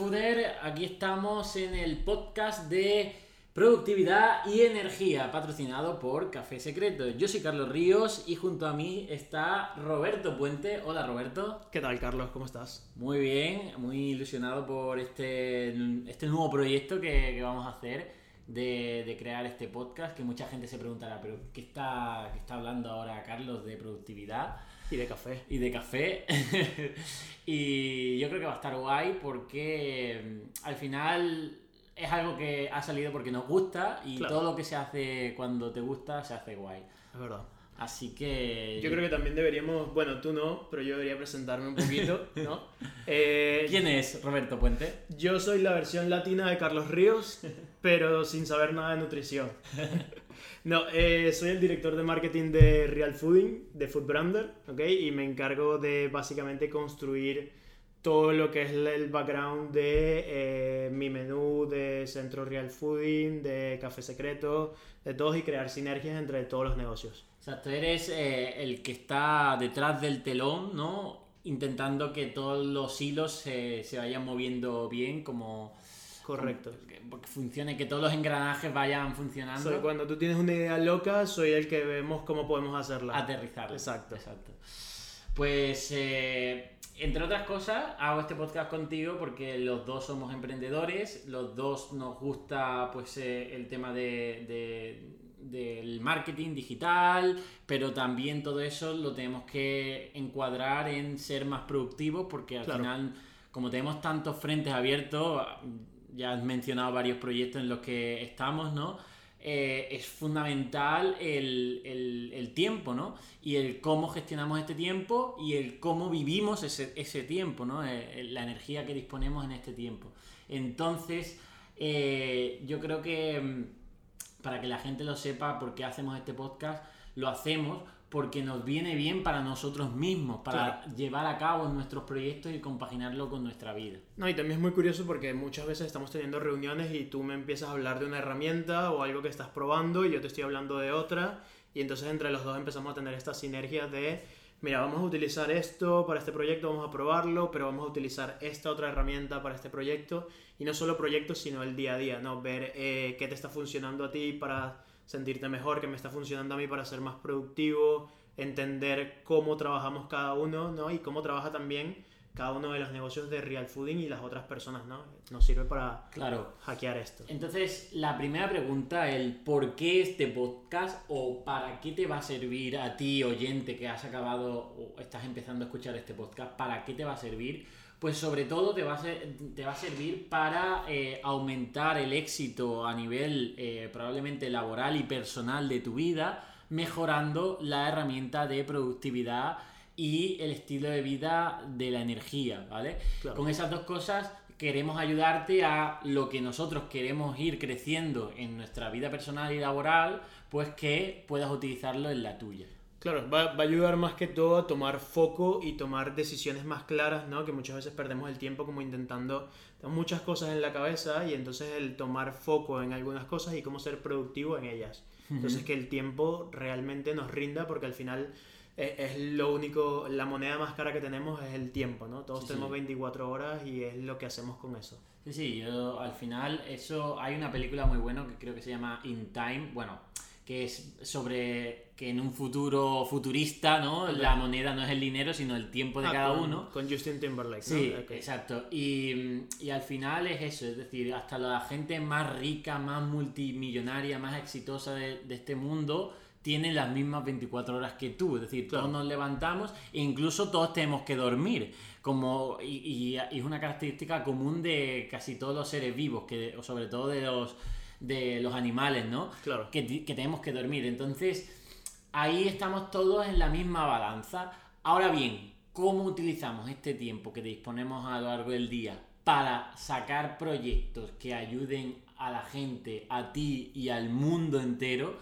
Fooder, aquí estamos en el podcast de productividad y energía, patrocinado por Café Secreto. Yo soy Carlos Ríos y junto a mí está Roberto Puente. Hola Roberto. ¿Qué tal Carlos? ¿Cómo estás? Muy bien, muy ilusionado por este, este nuevo proyecto que, que vamos a hacer de, de, crear este podcast, que mucha gente se preguntará, pero ¿qué está, qué está hablando ahora Carlos de productividad? Y de café. Y de café. y yo creo que va a estar guay porque mm, al final es algo que ha salido porque nos gusta y Claro. todo lo que se hace cuando te gusta se hace guay. Es verdad. Así que... Yo creo que también deberíamos, bueno, tú no, pero yo debería presentarme un poquito, ¿no? Eh, ¿Quién es Roberto Puente? Yo soy la versión latina de Carlos Ríos, pero sin saber nada de nutrición. No, eh, soy el director de marketing de Real Fooding, de Food Brander, ¿ok? Y me encargo de básicamente construir todo lo que es el background de eh, mi menú de Centro Real Fooding, de Café Secreto, de todos y crear sinergias entre todos los negocios. Exacto, eres eh, el que está detrás del telón, ¿no? Intentando que todos los hilos se, se vayan moviendo bien, como... Correcto. Que- que funcione, que todos los engranajes vayan funcionando. Soy- cuando tú tienes una idea loca, soy el que vemos cómo podemos hacerla. aterrizar. Exacto. Exacto. Pues, eh, entre otras cosas, hago este podcast contigo porque los dos somos emprendedores, los dos nos gusta pues eh, el tema de, de- del marketing digital, pero también todo eso lo tenemos que encuadrar en ser más productivos porque al Claro. final, como tenemos tantos frentes abiertos, ya has mencionado varios proyectos en los que estamos, ¿no? eh, es fundamental el, el- tiempo, ¿no? Y el cómo gestionamos este tiempo y el cómo vivimos ese, ese tiempo, ¿no? Eh, la energía que disponemos en este tiempo. Entonces, eh, yo creo que mm, para que la gente lo sepa por qué hacemos este podcast, lo hacemos porque nos viene bien para nosotros mismos, para llevar a cabo nuestros proyectos y compaginarlo con nuestra vida. No, y también es muy curioso porque muchas veces estamos teniendo reuniones y tú me empiezas a hablar de una herramienta o algo que estás probando y yo te estoy hablando de otra y entonces entre los dos empezamos a tener esta sinergia de, mira, vamos a utilizar esto para este proyecto, vamos a probarlo, pero vamos a utilizar esta otra herramienta para este proyecto y no solo proyectos, sino el día a día, ¿no? Ver eh, qué te está funcionando a ti para sentirte mejor, qué me está funcionando a mí para ser más productivo, entender cómo trabajamos cada uno, ¿no? Y cómo trabaja también cada uno de los negocios de Real Fooding y las otras personas, ¿no? Nos sirve para Claro. hackear esto. Entonces, la primera pregunta, el por qué este podcast o para qué te va a servir a ti, oyente, que has acabado o estás empezando a escuchar este podcast, ¿para qué te va a servir? Pues sobre todo te va a, ser- te va a servir para eh, aumentar el éxito a nivel eh, probablemente laboral y personal de tu vida, mejorando la herramienta de productividad y el estilo de vida de la energía, ¿vale? Claro. Con esas dos cosas queremos ayudarte a lo que nosotros queremos ir creciendo en nuestra vida personal y laboral, pues que puedas utilizarlo en la tuya. Claro, va, va a ayudar más que todo a tomar foco y tomar decisiones más claras, ¿no? Que muchas veces perdemos el tiempo como intentando, tenemos muchas cosas en la cabeza y entonces el tomar foco en algunas cosas y cómo ser productivo en ellas. Entonces que el tiempo realmente nos rinda porque al final eh, es lo único, la moneda más cara que tenemos es el tiempo, ¿no? Todos Sí, tenemos sí. 24 horas y es lo que hacemos con eso. Sí, sí, yo al final eso hay una película muy buena que creo que se llama In Time, bueno, que es sobre que en un futuro futurista, ¿no? La moneda no es el dinero, sino el tiempo de Ah, cada con, uno. Con Justin Timberlake, ¿no? Sí, exacto. Y, y al final es eso, es decir, hasta la gente más rica, más multimillonaria, más exitosa de, de este mundo tiene las mismas 24 horas que tú. Es decir, Claro. todos nos levantamos e incluso todos tenemos que dormir. Como, y, y- y es una característica común de casi todos los seres vivos, que, o sobre todo de los, de los animales, ¿no? Claro. que, tenemos que dormir. Entonces, ahí estamos todos en la misma balanza. Ahora bien, ¿cómo utilizamos este tiempo que disponemos a lo largo del día para sacar proyectos que ayuden a la gente, a ti y al mundo entero?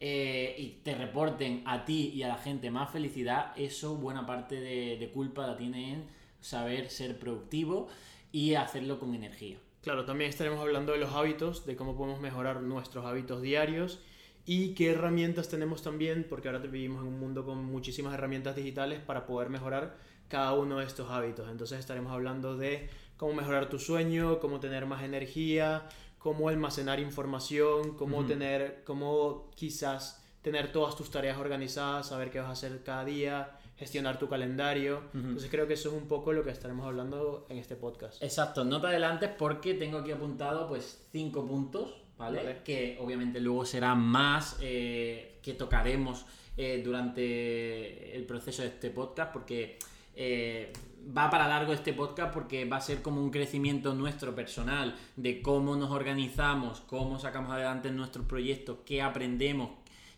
eh, y te reporten a ti y a la gente más felicidad, eso buena parte de, de culpa la tiene en saber ser productivo y hacerlo con energía. Claro, también estaremos hablando de los hábitos, de cómo podemos mejorar nuestros hábitos diarios y qué herramientas tenemos también, porque ahora vivimos en un mundo con muchísimas herramientas digitales para poder mejorar cada uno de estos hábitos. Entonces estaremos hablando de cómo mejorar tu sueño, cómo tener más energía, cómo almacenar información, cómo tener, cómo quizás tener todas tus tareas organizadas, saber qué vas a hacer cada día, gestionar tu calendario. Entonces creo que eso es un poco lo que estaremos hablando en este podcast. Exacto, no te adelantes porque tengo aquí apuntado pues cinco puntos, ¿vale? Que obviamente luego serán más eh, que tocaremos eh, durante el proceso de este podcast porque eh, va para largo este podcast porque va a ser como un crecimiento nuestro personal de cómo nos organizamos, cómo sacamos adelante nuestros proyectos, qué aprendemos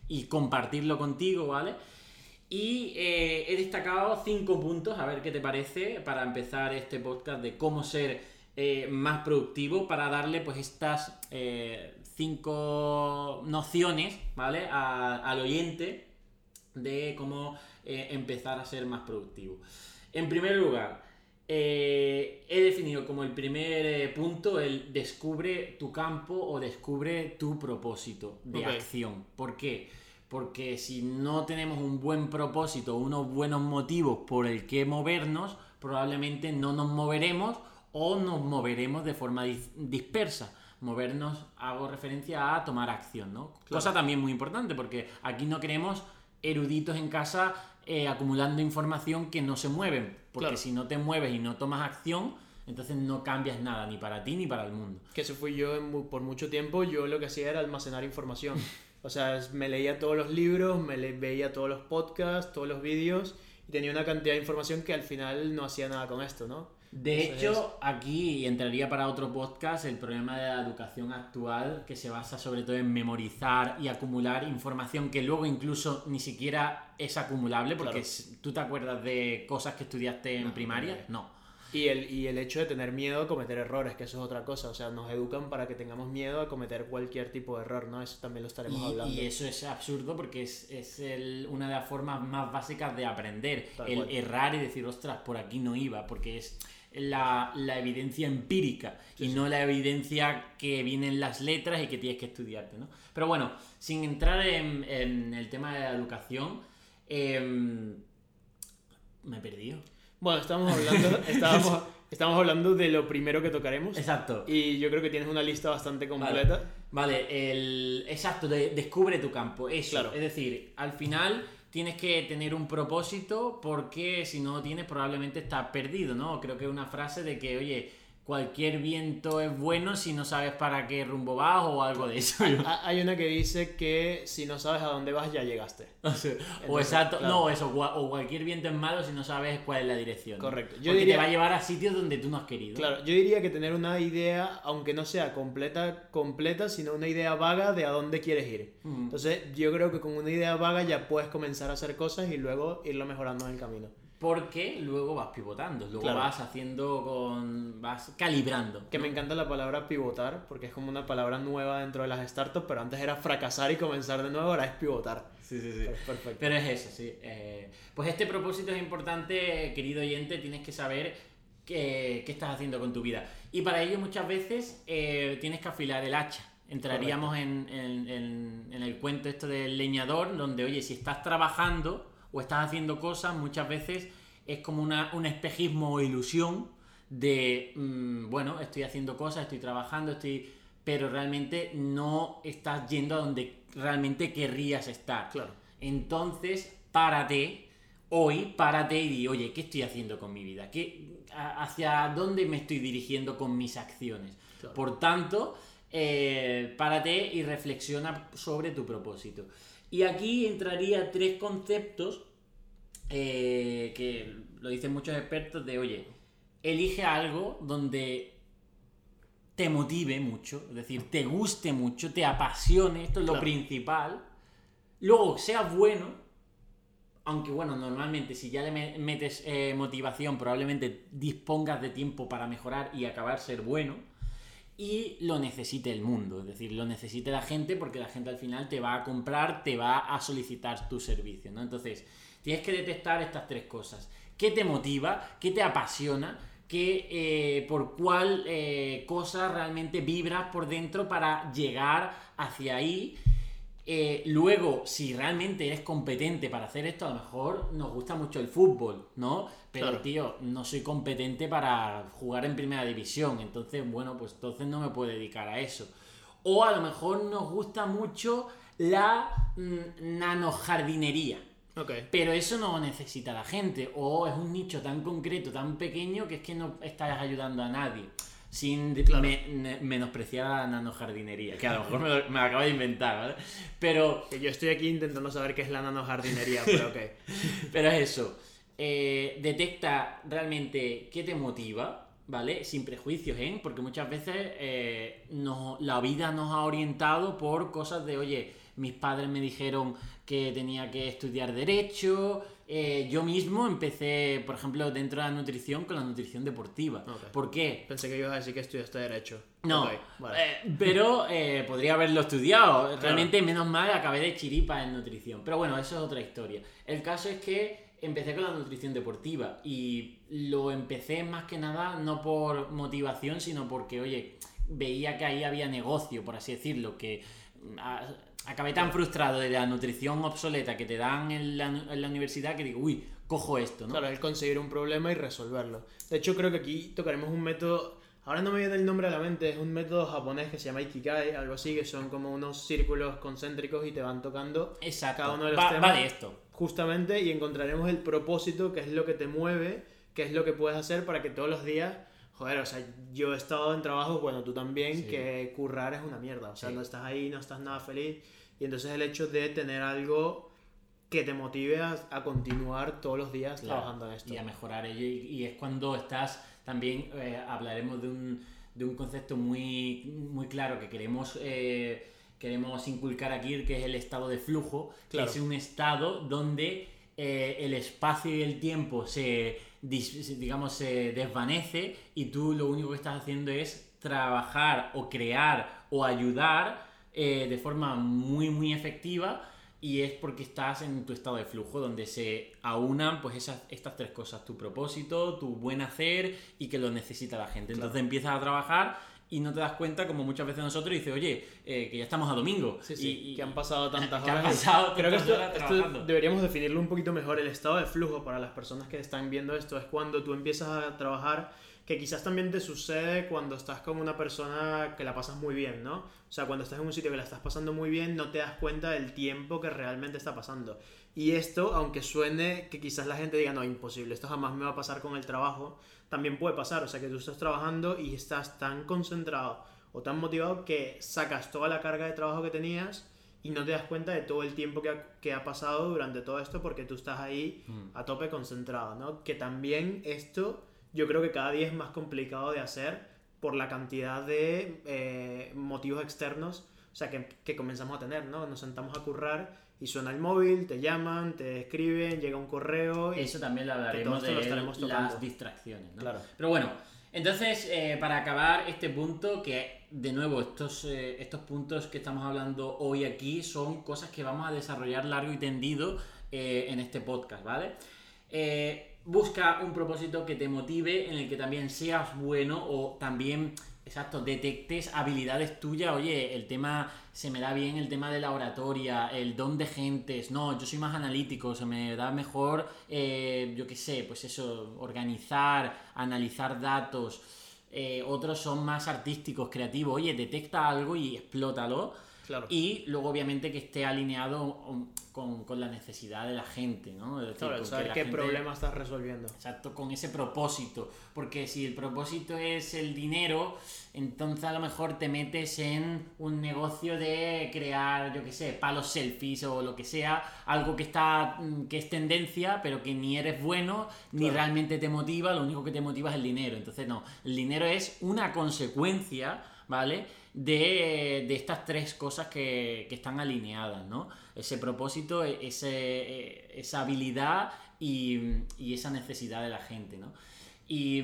y compartirlo contigo, ¿vale? Y eh, he destacado cinco puntos, a ver qué te parece, para empezar este podcast de cómo ser eh, más productivo, para darle pues estas eh, cinco nociones, ¿vale? al oyente de cómo empezar a ser más productivo. En primer lugar, he definido como el primer punto el descubre tu campo o descubre tu propósito de acción. ¿Por qué? Porque si no tenemos un buen propósito, unos buenos motivos por el que movernos, probablemente no nos moveremos o nos moveremos de forma dispersa. Movernos, hago referencia a tomar acción, ¿no? Cosa también muy importante, porque aquí no queremos eruditos en casa eh, acumulando información que no se mueven, porque si no te mueves y no tomas acción, entonces no cambias nada, ni para ti ni para el mundo. Que eso fui yo por mucho tiempo, yo lo que hacía era almacenar información. O sea, me leía todos los libros, me veía todos los podcasts, todos los vídeos y tenía una cantidad de información que al final no hacía nada con esto, ¿no? De hecho, aquí entraría para otro podcast el problema de la educación actual, que se basa sobre todo en memorizar y acumular información que luego incluso ni siquiera es acumulable, porque tú te acuerdas de cosas que estudiaste en primaria, no. Y el, y el hecho de tener miedo a cometer errores, que eso es otra cosa. O sea, nos educan para que tengamos miedo a cometer cualquier tipo de error, ¿no? Eso también lo estaremos hablando. Y eso es absurdo porque es, es el, una de las formas más básicas de aprender. el errar y decir, ostras, por aquí no iba, porque es la, la evidencia empírica y no la evidencia que viene en las letras y que tienes que estudiarte, ¿no? Pero bueno, sin entrar en, en el tema de la educación, em, me he perdido. Bueno, estamos hablando, estábamos, estamos hablando de lo primero que tocaremos. Exacto. Y yo creo que tienes una lista bastante completa. Vale, el, exacto, descubre tu campo. Eso. Claro. Es decir, al final tienes que tener un propósito porque si no lo tienes probablemente estás perdido, ¿no? Creo que es una frase de que, oye, cualquier viento es bueno si no sabes para qué rumbo vas o algo de eso. Hay una que dice que si no sabes a dónde vas ya llegaste. o exacto, no, eso, o cualquier viento es malo si no sabes cuál es la dirección. Correcto. Yo Porque te va a llevar a sitios donde tú no has querido. Claro, yo diría que tener una idea, aunque no sea completa, completa, sino una idea vaga de a dónde quieres ir. Entonces, yo creo que con una idea vaga ya puedes comenzar a hacer cosas y luego irlo mejorando en el camino porque luego vas pivotando, luego vas haciendo con. vas calibrando. Que me encanta la palabra pivotar, porque es como una palabra nueva dentro de las startups, pero antes era fracasar y comenzar de nuevo, ahora es pivotar. Sí, sí, sí. Perfecto. Pero es eso, sí. Eh, pues este propósito es importante, querido oyente, tienes que saber qué, qué, estás haciendo con tu vida. Y para ello muchas veces eh, tienes que afilar el hacha. Entraríamos en, en, en el cuento esto del leñador, donde, oye, si estás trabajando o estás haciendo cosas, muchas veces es como una, un espejismo o ilusión de, mm, bueno, estoy haciendo cosas, estoy trabajando, estoy... pero realmente no estás yendo a donde realmente querrías estar. Claro. Entonces, párate, hoy, párate y di, oye, ¿qué estoy haciendo con mi vida? ¿Qué, ¿Hacia dónde me estoy dirigiendo con mis acciones? Por tanto, eh, párate y reflexiona sobre tu propósito. Y aquí entraría tres conceptos eh, que lo dicen muchos expertos de, oye, elige algo donde te motive mucho, es decir, te guste mucho, te apasione, esto es lo principal. Luego, sea bueno, aunque bueno, normalmente si ya le metes eh, motivación, probablemente dispongas de tiempo para mejorar y acabar ser bueno y lo necesite el mundo, es decir, lo necesite la gente porque la gente al final te va a comprar, te va a solicitar tu servicio, ¿no? Entonces, tienes que detectar estas tres cosas. ¿Qué te motiva? ¿Qué te apasiona? ¿Qué, eh, por cuál eh, cosa realmente vibras por dentro para llegar hacia ahí? Eh, luego, si realmente eres competente para hacer esto, a lo mejor nos gusta mucho el fútbol, ¿no? Pero, Claro. tío, no soy competente para jugar en primera división. Entonces, bueno, pues entonces no me puedo dedicar a eso. O a lo mejor nos gusta mucho la mm, nanojardinería. Pero eso no necesita la gente. O es un nicho tan concreto, tan pequeño, que es que no estás ayudando a nadie. Sin Claro. me- menospreciar a la nanojardinería. Que a lo mejor me lo, me lo acabo de inventar, ¿vale? Pero, Que Yo estoy aquí intentando saber qué es la nanojardinería, pero ok. pero es eso. Eh, detecta realmente qué te motiva, ¿vale? Sin prejuicios, ¿eh? Porque muchas veces eh, nos- la vida nos ha orientado por cosas de, oye, mis padres me dijeron que tenía que estudiar derecho. Eh, yo mismo empecé, por ejemplo, dentro de la nutrición con la nutrición deportiva. ¿Por qué? Pensé que ibas a decir que estudiaste Derecho. No, vale. eh, pero eh, podría haberlo estudiado. Realmente, menos mal, acabé de chiripa en nutrición. Pero bueno, eso es otra historia. El caso es que empecé con la nutrición deportiva y lo empecé más que nada no por motivación, sino porque, oye, veía que ahí había negocio, por así decirlo, que mm, a- acabé tan frustrado de la nutrición obsoleta que te dan en la, en la universidad que digo, uy, cojo esto, ¿no? Claro, el conseguir un problema y resolverlo. De hecho, creo que aquí tocaremos un método. Ahora no me viene el nombre a la mente, es un método japonés que se llama Ikigai, algo así, que son como unos círculos concéntricos y te van tocando Exacto. cada uno de los va, temas. va de esto. justamente y encontraremos el propósito, que es lo que te mueve, que es lo que puedes hacer para que todos los días, joder, o sea, yo he estado en trabajos, bueno, tú también, Sí. que currar es una mierda, o sea, Sí. no estás ahí, no estás nada feliz, y entonces el hecho de tener algo que te motive a, a continuar todos los días Claro, trabajando en esto. Y a mejorar ello. Y, y es cuando estás, también eh, hablaremos de un, de un concepto muy, muy claro que queremos, eh, queremos inculcar aquí, que es el estado de flujo, Claro. que es un estado donde eh, el espacio y el tiempo se- digamos, se desvanece y tú lo único que estás haciendo es trabajar o crear o ayudar eh, de forma muy, muy efectiva y es porque estás en tu estado de flujo donde se aunan pues esas, estas tres cosas, tu propósito, tu buen hacer y que lo necesita la gente. Entonces empiezas a trabajar y no te das cuenta como muchas veces nosotros y dices, oye, eh, que ya estamos a domingo. Sí, sí, Y- y- que han pasado tantas que han horas. pasado Creo que esto, horas esto deberíamos definirlo un poquito mejor. El estado de flujo para las personas que están viendo esto es cuando tú empiezas a trabajar, que quizás también te sucede cuando estás con una persona que la pasas muy bien, ¿no? O sea, cuando estás en un sitio que la estás pasando muy bien, no te das cuenta del tiempo que realmente está pasando. Y esto, aunque suene que quizás la gente diga, no, imposible, esto jamás me va a pasar con el trabajo, también puede pasar. O sea, que tú estás trabajando y estás tan concentrado o tan motivado que sacas toda la carga de trabajo que tenías y no te das cuenta de todo el tiempo que ha, que ha pasado durante todo esto porque tú estás ahí Mm. a tope concentrado, ¿no? Que también esto yo creo que cada día es más complicado de hacer por la cantidad de eh, motivos externos, o sea, que, que comenzamos a tener, ¿no? Nos sentamos a currar y suena el móvil, te llaman, te escriben, llega un correo y... Eso también lo hablaremos de lo las distracciones. ¿no? Claro. Pero bueno, entonces, eh, para acabar este punto, que de nuevo, estos, eh, estos puntos que estamos hablando hoy aquí son cosas que vamos a desarrollar largo y tendido eh, en este podcast, ¿vale? Busca un propósito que te motive, en el que también seas bueno o también, exacto, detectes habilidades tuyas. Oye, el tema, se me da bien el tema de la oratoria, el don de gentes. No, yo soy más analítico, se me da mejor, eh, yo qué sé, pues eso, organizar, analizar datos. Eh, otros son más artísticos, creativos. Oye, detecta algo y explótalo. Claro. Y luego, obviamente, que esté alineado con, con la necesidad de la gente, ¿no? Es decir, Claro, con saber qué gente- problema estás resolviendo. Exacto, con ese propósito. Porque si el propósito es el dinero, entonces a lo mejor te metes en un negocio de crear, yo qué sé, palos selfies o lo que sea, algo que está mm, que es tendencia, pero que ni eres bueno, ni Claro. realmente te motiva, lo único que te motiva es el dinero. Entonces, no, el dinero es una consecuencia, ¿vale? De, de estas tres cosas que, que están alineadas, ¿no? Ese propósito, e- ese, eh, esa habilidad y, y esa necesidad de la gente, ¿no? Y,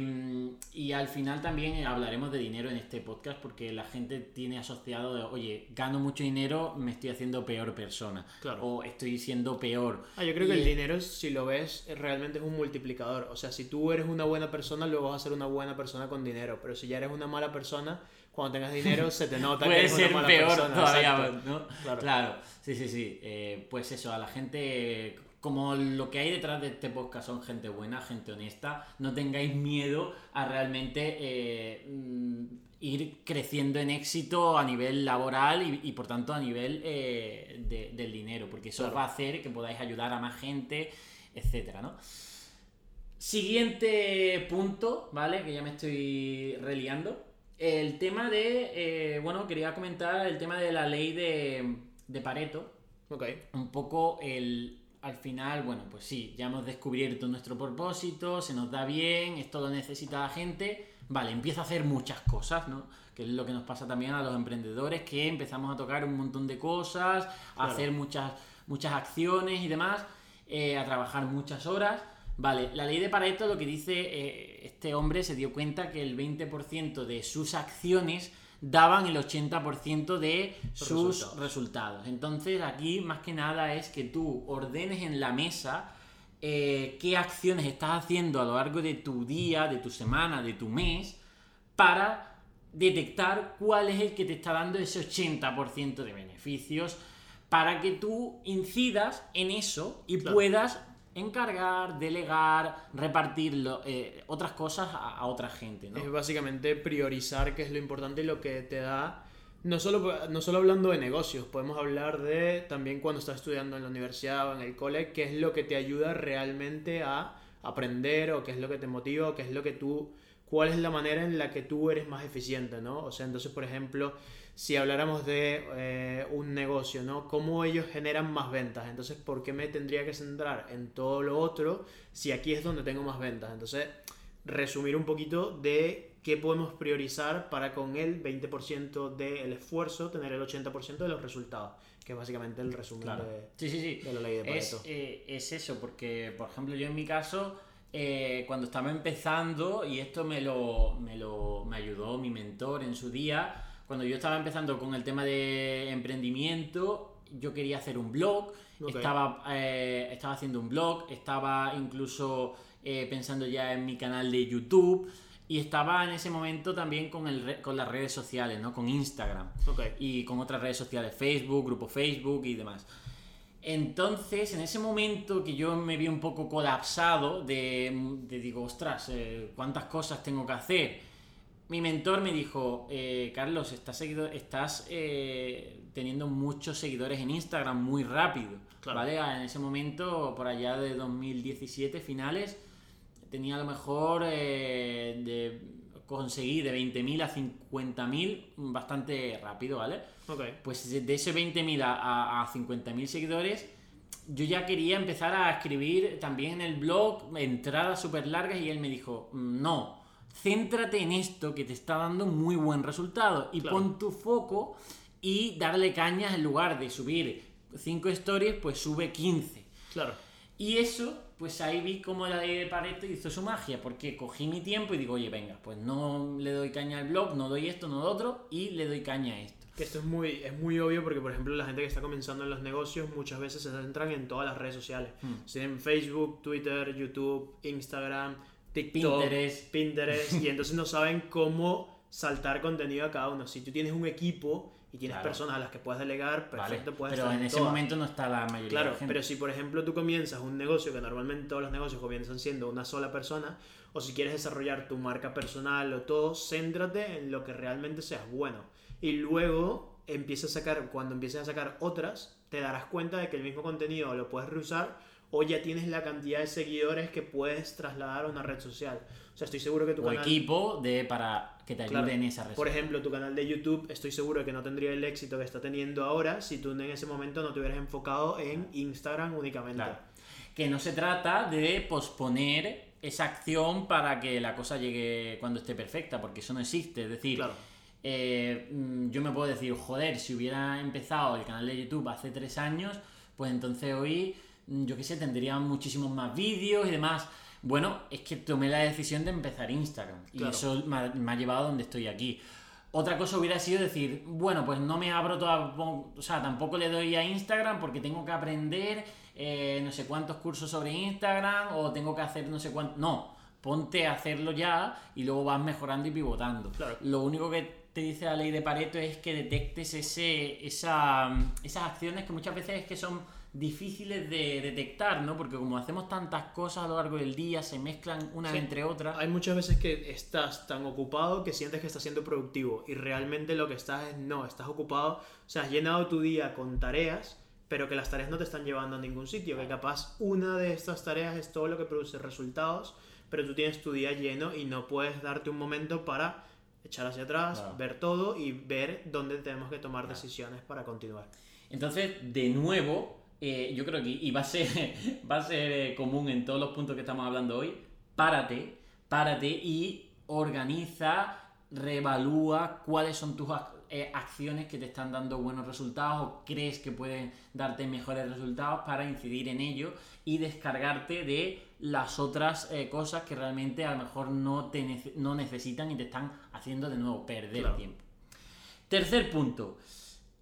y al final también hablaremos de dinero en este podcast porque la gente tiene asociado de, oye, gano mucho dinero, me estoy haciendo peor persona. Claro. O estoy siendo peor. Ah, yo creo que Y- el dinero, si lo ves, es- realmente es un multiplicador. O sea, si tú eres una buena persona, luego vas a ser una buena persona con dinero. Pero si ya eres una mala persona, cuando tengas dinero se te nota Puede que eres ser una mala peor persona. todavía. ¿no? Claro. Claro. sí, sí, sí. Eh, pues eso, a la gente, como lo que hay detrás de este podcast son gente buena, gente honesta, no tengáis miedo a realmente eh, ir creciendo en éxito a nivel laboral y, y, por tanto a nivel eh, de- del dinero, porque eso Claro. va a hacer que podáis ayudar a más gente, etcétera, ¿no? Siguiente punto, ¿vale? Que ya me estoy reliando. El tema de, eh, bueno, quería comentar el tema de la ley de, de Pareto. Ok. Un poco el, al final, bueno, pues sí, ya hemos descubierto nuestro propósito, se nos da bien, esto lo necesita la gente. Vale, empieza a hacer muchas cosas, ¿no? Que es lo que nos pasa también a los emprendedores, que empezamos a tocar un montón de cosas, a Claro. hacer muchas, muchas acciones y demás, eh, a trabajar muchas horas. Vale, la ley de Pareto lo que dice, eh, este hombre se dio cuenta que el 20% de sus acciones daban el 80% de sus Resultados. resultados. Entonces aquí más que nada es que tú ordenes en la mesa eh, qué acciones estás haciendo a lo largo de tu día, de tu semana, de tu mes, para detectar cuál es el que te está dando ese 80% de beneficios, para que tú incidas en eso y Claro. puedas encargar, delegar, repartir lo- eh, otras cosas a, otra gente, ¿no? Es básicamente priorizar qué es lo importante y lo que te da. No solo, no solo hablando de negocios, podemos hablar de también cuando estás estudiando en la universidad o en el cole, qué es lo que te ayuda realmente a aprender o qué es lo que te motiva o qué es lo que tú, cuál es la manera en la que tú eres más eficiente, ¿no? O sea, entonces, por ejemplo, si habláramos de eh, un negocio, ¿no? ¿Cómo ellos generan más ventas? Entonces, ¿por qué me tendría que centrar en todo lo otro si aquí es donde tengo más ventas? Entonces, resumir un poquito de qué podemos priorizar para con el 20% del esfuerzo tener el 80% de los resultados, que es básicamente el resumen Claro. de, Sí, sí, sí. de la ley de Es, Pareto. eh, es eso, porque, por ejemplo, yo en mi caso, eh, cuando estaba empezando, y esto me lo, me lo me ayudó mi mentor en su día, cuando yo estaba empezando con el tema de emprendimiento, yo quería hacer un blog, estaba, eh, estaba haciendo un blog, estaba incluso eh, pensando ya en mi canal de YouTube. Y estaba en ese momento también con, el re- con las redes sociales, ¿no? Con Instagram y con otras redes sociales, Facebook, grupo Facebook y demás. Entonces, en ese momento que yo me vi un poco colapsado, de, de digo, ostras, eh, ¿cuántas cosas tengo que hacer? Mi mentor me dijo, eh, Carlos, estás, seguido, estás eh, teniendo muchos seguidores en Instagram muy rápido, Claro. ¿vale? En ese momento, por allá de 2017, finales, tenía a lo mejor eh, de conseguir de 20.000 a 50.000 bastante rápido, ¿vale? Pues de de ese 20.000 a, a, a 50.000 seguidores, yo ya quería empezar a escribir también en el blog entradas súper largas y él me dijo, no, céntrate en esto que te está dando muy buen resultado y Claro. pon tu foco y darle cañas en lugar de subir 5 stories, pues sube 15. Claro. Y eso, pues ahí vi cómo la ley de Pareto hizo su magia, porque cogí mi tiempo y digo, oye, venga, pues no le doy caña al blog, no doy esto, no lo otro, y le doy caña a esto. Que esto es muy, es muy obvio porque, por ejemplo, la gente que está comenzando en los negocios muchas veces se centran en todas las redes sociales. Hmm. Facebook, Twitter, YouTube, Instagram, TikTok, Pinterest. Pinterest, y entonces no saben cómo saltar contenido a cada uno. Si tú tienes un equipo y tienes Claro. personas a las que puedas delegar, Vale, perfecto, puedes pero en ese todas. momento no está la mayoría de Claro, la gente. pero si por ejemplo tú comienzas un negocio, que normalmente todos los negocios comienzan siendo una sola persona, o si quieres desarrollar tu marca personal o todo, céntrate en lo que realmente seas bueno. Y luego empieza a sacar, cuando empieces a sacar otras, te darás cuenta de que el mismo contenido lo puedes reusar o ya tienes la cantidad de seguidores que puedes trasladar a una red social. O sea, estoy seguro que tu o canal... equipo de para que te ayude Claro. en esa red. Por ejemplo, tu canal de YouTube, estoy seguro que no tendría el éxito que está teniendo ahora si tú en ese momento no te hubieras enfocado en Instagram únicamente. Claro. Que no se trata de posponer esa acción para que la cosa llegue cuando esté perfecta, porque eso no existe. Es decir, Claro. eh, mm, yo me puedo decir, joder, si hubiera empezado el canal de YouTube hace tres años, pues entonces hoy, yo qué sé, tendría muchísimos más vídeos y demás. Bueno, es que tomé la decisión de empezar Instagram y Claro. eso me ha, me ha llevado a donde estoy aquí. Otra cosa hubiera sido decir, bueno, pues no me abro toda, o sea, tampoco le doy a Instagram porque tengo que aprender eh, no sé cuántos cursos sobre Instagram o tengo que hacer no sé cuánto. No, ponte a hacerlo ya y luego vas mejorando y pivotando. Claro. Lo único que te dice la ley de Pareto es que detectes ese, esa, esas acciones que muchas veces es que son difíciles de detectar, ¿no? Porque como hacemos tantas cosas a lo largo del día, se mezclan una Sí. entre otras. Hay muchas veces que estás tan ocupado que sientes que estás siendo productivo y realmente lo que estás es no, estás ocupado, o sea, has llenado tu día con tareas, pero que las tareas no te están llevando a ningún sitio, que capaz una de estas tareas es todo lo que produce resultados, pero tú tienes tu día lleno y no puedes darte un momento para echar hacia atrás, Claro. ver todo y ver dónde tenemos que tomar Claro. decisiones para continuar. Entonces, de nuevo, eh, yo creo que, y va a ser, va a ser eh, común en todos los puntos que estamos hablando hoy, párate, párate y organiza, reevalúa cuáles son tus eh, acciones que te están dando buenos resultados o crees que pueden darte mejores resultados para incidir en ello y descargarte de las otras eh, cosas que realmente a lo mejor no, te nece- no necesitan y te están haciendo de nuevo perder Claro. tiempo. Tercer punto,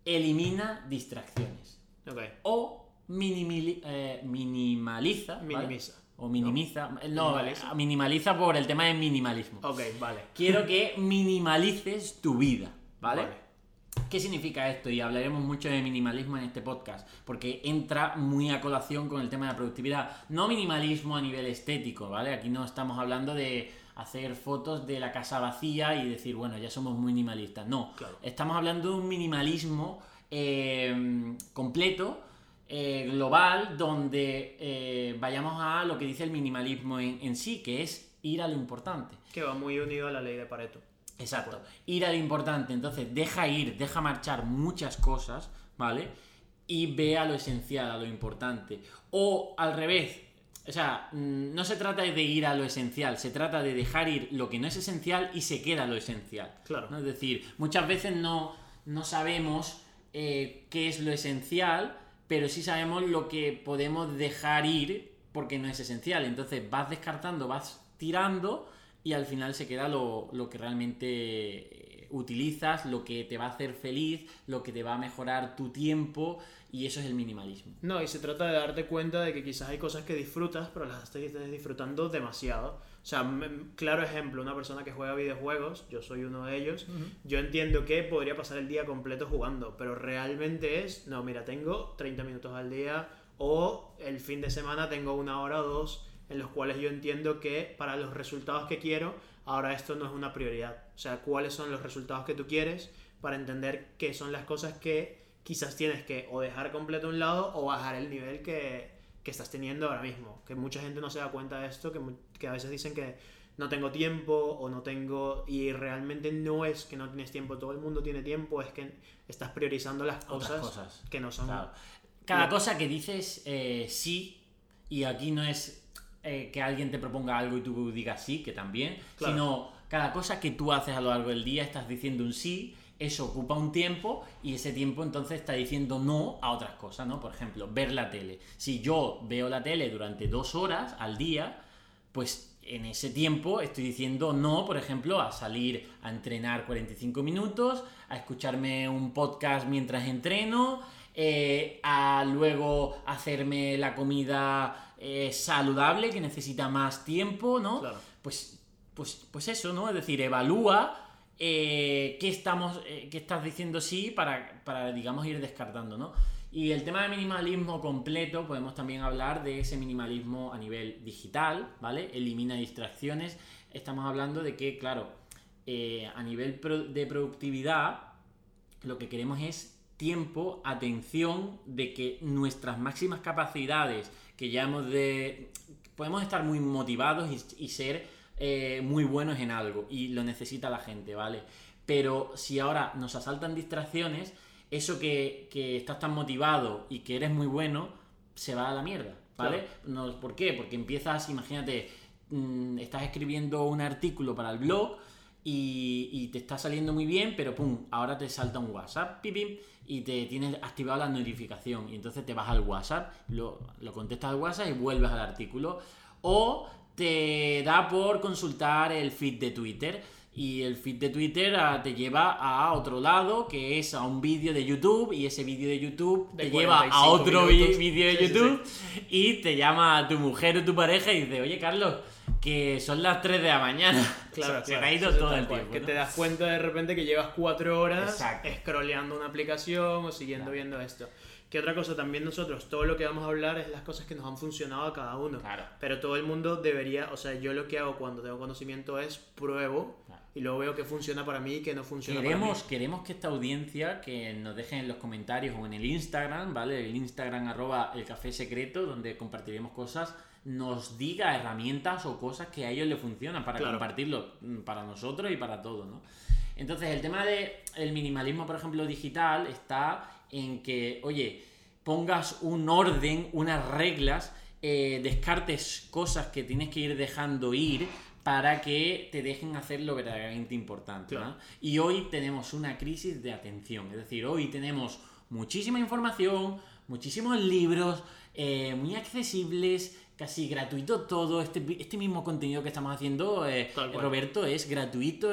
elimina distracciones Ok, o minimili- eh, minimaliza. ¿vale? minimiza. O minimiza. No, Minimaliza. minimaliza por el tema del minimalismo. Ok, vale. Quiero que minimalices tu vida, ¿vale? Vale. ¿Qué significa esto? Y hablaremos mucho de minimalismo en este podcast, porque entra muy a colación con el tema de la productividad. No minimalismo a nivel estético, ¿vale? Aquí no estamos hablando de hacer fotos de la casa vacía y decir, bueno, ya somos minimalistas. No, Claro. estamos hablando de un minimalismo eh, completo, eh, global, donde eh, vayamos a lo que dice el minimalismo en, en sí, que es ir a lo importante. Que va muy unido a la ley de Pareto. Exacto. Ir a lo importante. Entonces, deja ir, deja marchar muchas cosas, ¿vale? Y ve a lo esencial, a lo importante. O al revés. O sea, mm, no se trata de ir a lo esencial, se trata de dejar ir lo que no es esencial y se queda lo esencial. Claro. ¿no? Es decir, muchas veces no, no sabemos eh, qué es lo esencial, pero sí sabemos lo que podemos dejar ir porque no es esencial. Entonces vas descartando, vas tirando y al final se queda lo, lo que realmente eh, utilizas, lo que te va a hacer feliz, lo que te va a mejorar tu tiempo y eso es el minimalismo. No, y se trata de darte cuenta de que quizás hay cosas que disfrutas, pero las estás disfrutando demasiado. O sea, claro ejemplo, una persona que juega videojuegos, yo soy uno de ellos, yo entiendo que podría pasar el día completo jugando, pero realmente es, no, mira, tengo 30 minutos al día o el fin de semana tengo una hora o dos en los cuales yo entiendo que para los resultados que quiero, ahora esto no es una prioridad. O sea, cuáles son los resultados que tú quieres para entender qué son las cosas que quizás tienes que o dejar completo a un lado o bajar el nivel que, que estás teniendo ahora mismo. Que mucha gente no se da cuenta de esto, que, que a veces dicen que no tengo tiempo o no tengo... Y realmente no es que no tienes tiempo, todo el mundo tiene tiempo, es que estás priorizando las cosas, cosas. que no son... Claro. Cada cosa que dices eh, sí, y aquí no es eh, que alguien te proponga algo y tú digas sí, que también, Claro. sino cada cosa que tú haces a lo largo del día estás diciendo un sí, eso ocupa un tiempo y ese tiempo entonces está diciendo no a otras cosas, ¿no? Por ejemplo, ver la tele. Si yo veo la tele durante dos horas al día, pues en ese tiempo estoy diciendo no, por ejemplo, a salir a entrenar 45 minutos, a escucharme un podcast mientras entreno, eh, a luego hacerme la comida eh, saludable que necesita más tiempo, ¿no? Claro. Pues, pues, pues eso, ¿no? Es decir, evalúa eh, qué, estamos, eh, qué estás diciendo sí para, para, digamos, ir descartando, ¿no? Y el tema de minimalismo completo, podemos también hablar de ese minimalismo a nivel digital, ¿vale? Elimina distracciones. Estamos hablando de que, claro, eh, a nivel de productividad, lo que queremos es tiempo, atención, de que nuestras máximas capacidades, que ya hemos de... Podemos estar muy motivados y ser eh, muy buenos en algo, y lo necesita la gente, ¿vale? Pero si ahora nos asaltan distracciones, eso que, que estás tan motivado y que eres muy bueno, se va a la mierda, ¿vale? No, ¿Por qué? Porque empiezas, imagínate, mm, estás escribiendo un artículo para el blog y, y te está saliendo muy bien, pero pum, ahora te salta un WhatsApp, pim, pim, y te tienes activado la notificación. Y entonces te vas al WhatsApp, lo, lo contestas al WhatsApp y vuelves al artículo. O te da por consultar el feed de Twitter. Y el feed de Twitter ah, te lleva a otro lado, que es a un vídeo de YouTube, y ese vídeo de YouTube De te lleva a 45 otro vídeo de Sí, sí, YouTube y te llama a tu mujer o tu pareja y dice, oye Carlos, que son las 3 de la mañana. Claro, se claro, ha ido todo el tiempo. Que ¿no? te das cuenta de repente que llevas cuatro horas Exacto. scrolleando una aplicación o siguiendo Claro. viendo esto. Que otra cosa también nosotros, todo lo que vamos a hablar es las cosas que nos han funcionado a cada uno. Claro. Pero todo el mundo debería, o sea, yo lo que hago cuando tengo conocimiento es pruebo Claro. y luego veo que funciona para mí y que no funciona Queremos, para mí. queremos que esta audiencia que nos dejen en los comentarios o en el Instagram, ¿vale? El Instagram arroba el café secreto, donde compartiremos cosas, nos diga herramientas o cosas que a ellos les funcionan para Claro. compartirlo mm, para nosotros y para todos, ¿no? Entonces, el tema del minimalismo, por ejemplo, digital, está en que, oye, pongas un orden, unas reglas, eh, descartes cosas que tienes que ir dejando ir para que te dejen hacer lo verdaderamente importante. Y hoy tenemos una crisis de atención, es decir, hoy tenemos muchísima información, muchísimos libros, eh, muy accesibles, casi gratuito todo. Este, este mismo contenido que estamos haciendo, eh. Roberto, es gratuito,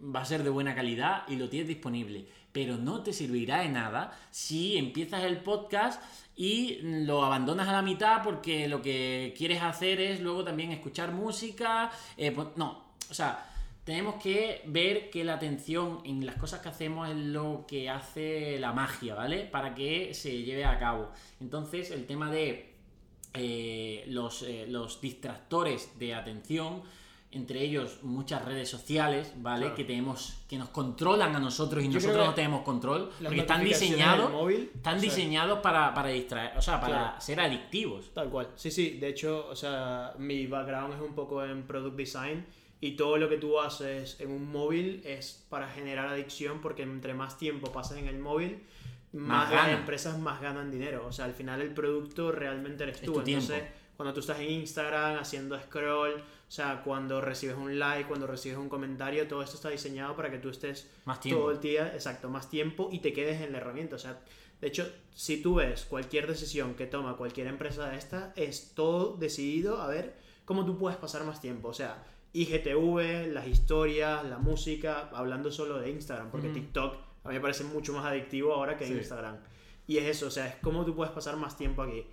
va a ser de buena calidad y lo tienes disponible. Pero no te servirá de nada si empiezas el podcast y lo abandonas a la mitad porque lo que quieres hacer es luego también escuchar música. eh, pues, no, o sea, tenemos que ver que la atención en las cosas que hacemos es lo que hace la magia, ¿vale? Para que se lleve a cabo. Entonces, el tema de eh, los, eh, los distractores de atención, entre ellos muchas redes sociales, ¿vale? Claro. Que tenemos, que nos controlan a nosotros y Yo nosotros no tenemos control, porque están diseñados, móvil, están o sea, diseñados para, para distraer, o sea, para Claro. ser adictivos. Tal cual. Sí, sí. De hecho, o sea, mi background es un poco en product design y todo lo que tú haces en un móvil es para generar adicción porque entre más tiempo pasas en el móvil, más, Más las empresas más ganan dinero. O sea, al final el producto realmente eres Es tú. Entonces, tiempo. cuando tú estás en Instagram haciendo scroll, o sea, cuando recibes un like, cuando recibes un comentario, todo esto está diseñado para que tú estés Más tiempo. todo el día, exacto, más tiempo y te quedes en la herramienta. O sea, de hecho, si tú ves cualquier decisión que toma cualquier empresa de esta, es todo decidido a ver cómo tú puedes pasar más tiempo. O sea, IGTV, las historias, la música, hablando solo de Instagram, porque Ujú. TikTok a mí me parece mucho más adictivo ahora que Sí. Instagram. Y es eso, o sea, es cómo tú puedes pasar más tiempo aquí.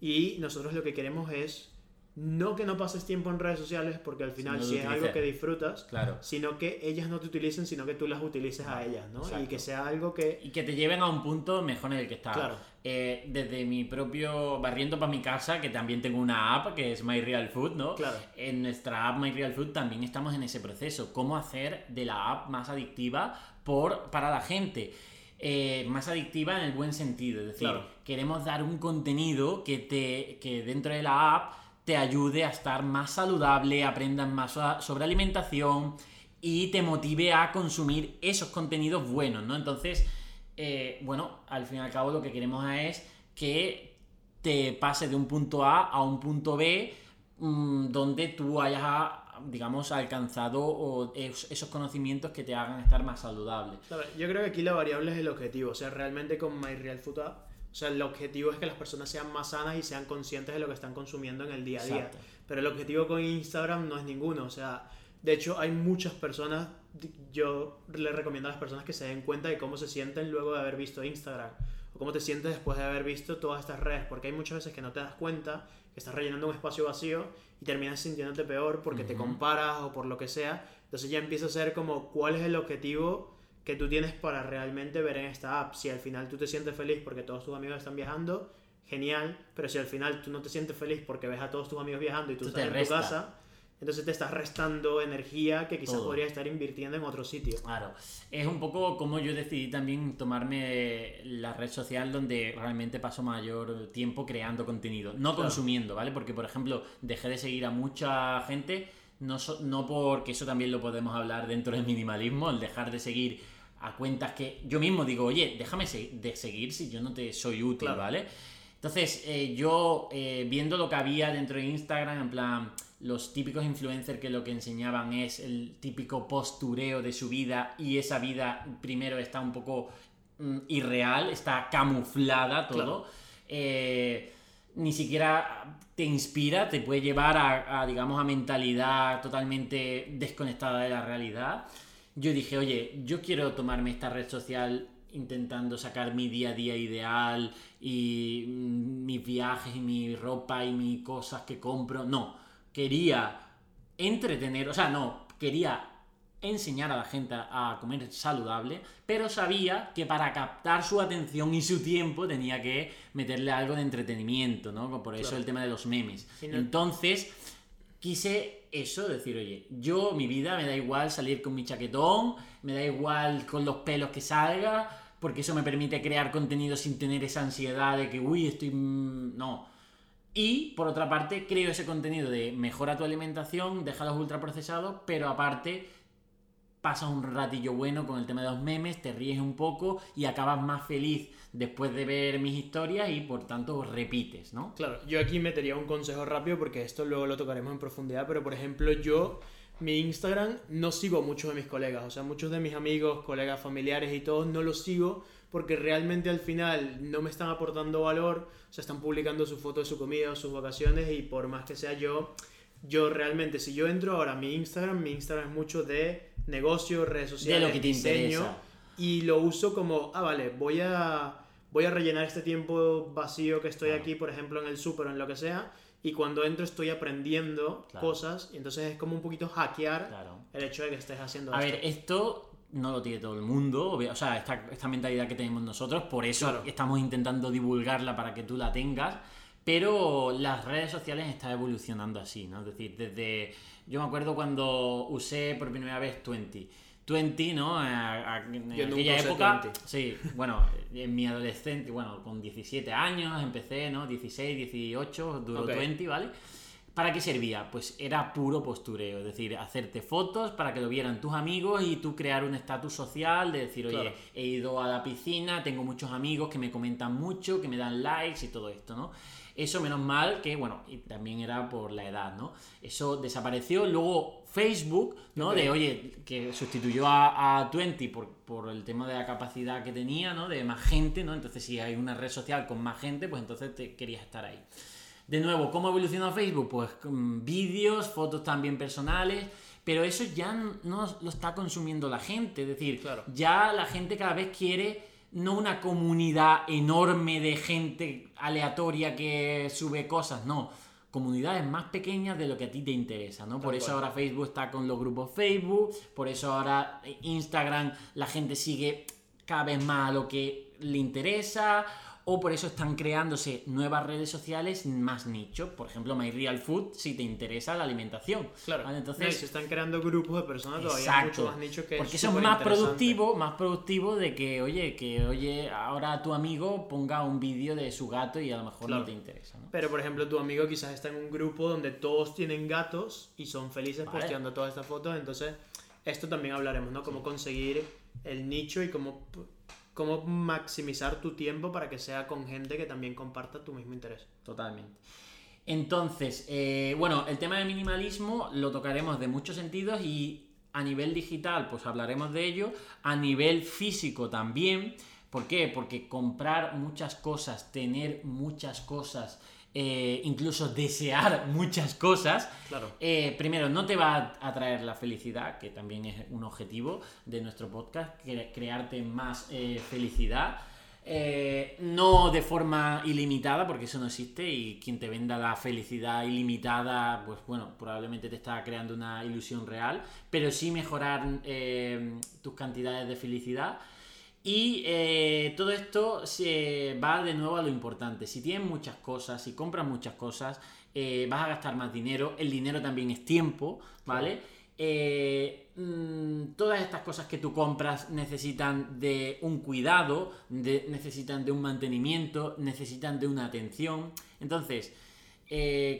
Y nosotros lo que queremos es no que no pases tiempo en redes sociales, porque al final si es algo que disfrutas, Claro. sino que ellas no te utilicen, sino que tú las utilices a ellas, ¿no? Exacto. Y que sea algo que... Y que te lleven a un punto mejor en el que estás. Claro. Eh, desde mi propio barriendo para mi casa, que también tengo una app que es My Real Food, ¿no? Claro. En nuestra app My Real Food también estamos en ese proceso. Cómo hacer de la app más adictiva por, para la gente. Eh, más adictiva en el buen sentido. Es decir, Claro. queremos dar un contenido que, te, que dentro de la app te ayude a estar más saludable, aprendas más so- sobre alimentación y te motive a consumir esos contenidos buenos, ¿no? Entonces, eh, bueno, al fin y al cabo lo que queremos es que te pase de un punto A a un punto B mm, donde tú hayas, digamos, alcanzado esos conocimientos que te hagan estar más saludable. Yo creo que aquí la variable es el objetivo. O sea, realmente con My Real Food App, o sea, el objetivo es que las personas sean más sanas y sean conscientes de lo que están consumiendo en el día a día. Exacto. Pero el objetivo con Instagram no es ninguno. O sea, de hecho, hay muchas personas. Yo le recomiendo a las personas que se den cuenta de cómo se sienten luego de haber visto Instagram. O cómo te sientes después de haber visto todas estas redes. Porque hay muchas veces que no te das cuenta que estás rellenando un espacio vacío y terminas sintiéndote peor porque te Ujú. comparas o por lo que sea. Entonces ya empieza a ser como cuál es el objetivo que tú tienes para realmente ver en esta app. Si al final tú te sientes feliz porque todos tus amigos están viajando, genial. Pero si al final tú no te sientes feliz porque ves a todos tus amigos viajando y tú Tú estás en resta. tu casa, entonces te estás restando energía que quizás Todo. podrías estar invirtiendo en otro sitio. Claro, es un poco como yo decidí también tomarme la red social donde realmente paso mayor tiempo creando contenido, no Claro. consumiendo, ¿vale? Porque, por ejemplo, dejé de seguir a mucha gente, no, so- no porque eso también lo podemos hablar dentro del minimalismo, el dejar de seguir a cuentas que yo mismo digo, oye, déjame de seguir si yo no te soy útil, Claro. ¿vale? Entonces, eh, yo eh, viendo lo que había dentro de Instagram, en plan, los típicos influencers que lo que enseñaban es el típico postureo de su vida y esa vida primero está un poco mm, irreal, está camuflada todo. Claro. Eh, ni siquiera te inspira, te puede llevar a, a, digamos, a mentalidad totalmente desconectada de la realidad. Yo dije, oye, yo quiero tomarme esta red social intentando sacar mi día a día ideal y mm, mis viajes y mi ropa y mis cosas que compro. No, quería entretener, o sea, no, quería enseñar a la gente a comer saludable, pero sabía que para captar su atención y su tiempo tenía que meterle algo de entretenimiento, ¿no? Por eso el tema de los memes. Entonces, quise eso, decir, oye, yo, mi vida, me da igual salir con mi chaquetón, me da igual con los pelos que salga, porque eso me permite crear contenido sin tener esa ansiedad de que, uy, estoy... Mm, no. Y, por otra parte, creo ese contenido de mejora tu alimentación, deja los ultraprocesados, pero aparte pasas un ratillo bueno con el tema de los memes, te ríes un poco y acabas más feliz después de ver mis historias y por tanto repites, ¿no? Claro, yo aquí metería un consejo rápido porque esto luego lo tocaremos en profundidad, pero por ejemplo yo, mi Instagram no sigo muchos de mis colegas, o sea, muchos de mis amigos, colegas familiares y todos no los sigo porque realmente al final no me están aportando valor, o sea, están publicando sus fotos de su comida sus vacaciones y por más que sea yo yo realmente, si yo entro ahora a mi Instagram, mi Instagram es mucho de negocio, redes sociales, lo que te diseño, y lo uso como, ah, vale, voy a, voy a rellenar este tiempo vacío que estoy aquí, por ejemplo, en el súper o en lo que sea, y cuando entro estoy aprendiendo cosas, y entonces es como un poquito hackear el hecho de que estés haciendo a ver, esto no lo tiene todo el mundo, o sea, esta, esta mentalidad que tenemos nosotros, por eso estamos intentando divulgarla para que tú la tengas pero las redes sociales están evolucionando así, ¿no? Es decir, desde. Yo me acuerdo cuando usé por primera vez 20. 20, ¿no? en aquella época. Sí, bueno, en mi adolescente, bueno, con 17 años empecé, ¿no? 16, 18, duró 20, ¿vale? ¿Para qué servía? Pues era puro postureo, es decir, hacerte fotos para que lo vieran tus amigos y tú crear un estatus social de decir, oye, he ido a la piscina, tengo muchos amigos que me comentan mucho, que me dan likes y todo esto, ¿no? Eso menos mal que, bueno, y también era por la edad, ¿no? Eso desapareció. Luego Facebook, ¿no? De, oye, que sustituyó a, a 20 por, por, el tema de la capacidad que tenía, ¿no? De más gente, ¿no? Entonces, si hay una red social con más gente, pues entonces te querías estar ahí. De nuevo, ¿cómo evolucionó Facebook? Pues vídeos, fotos también personales, pero eso ya no lo está consumiendo la gente. Es decir, claro. ya la gente cada vez quiere no una comunidad enorme de gente aleatoria que sube cosas, no. Comunidades más pequeñas de lo que a ti te interesa, ¿no? Por eso ahora Facebook está con los grupos Facebook, por eso ahora Instagram la gente sigue cada vez más a lo que le interesa, o por eso están creándose nuevas redes sociales más nicho. Por ejemplo, My Real Food, si te interesa la alimentación. Claro. Entonces, se están creando grupos de personas todavía mucho más nicho que Porque eso es más productivo, más productivo de que, oye, que oye, ahora tu amigo ponga un vídeo de su gato y a lo mejor no te interesa. Pero, por ejemplo, tu amigo quizás está en un grupo donde todos tienen gatos y son felices posteando todas estas fotos. Entonces, esto también hablaremos, ¿no? Cómo conseguir el nicho y cómo cómo maximizar tu tiempo para que sea con gente que también comparta tu mismo interés. Totalmente. Entonces, eh, bueno, el tema del minimalismo lo tocaremos de muchos sentidos y a nivel digital, pues hablaremos de ello, a nivel físico también. ¿Por qué? Porque comprar muchas cosas, tener muchas cosas, eh, incluso desear muchas cosas, claro. Eh, primero no te va a traer la felicidad, que también es un objetivo de nuestro podcast, crearte más eh, felicidad. no de forma ilimitada, porque eso no existe, y quien te venda la felicidad ilimitada, pues bueno, probablemente te está creando una ilusión real, pero sí mejorar tus cantidades de felicidad y eh, todo esto se va de nuevo a lo importante. Si tienes muchas cosas, si compras muchas cosas, eh, vas a gastar más dinero. El dinero también es tiempo, ¿vale? Eh, mm, todas estas cosas que tú compras necesitan de un cuidado, necesitan de un mantenimiento, necesitan de una atención. Entonces,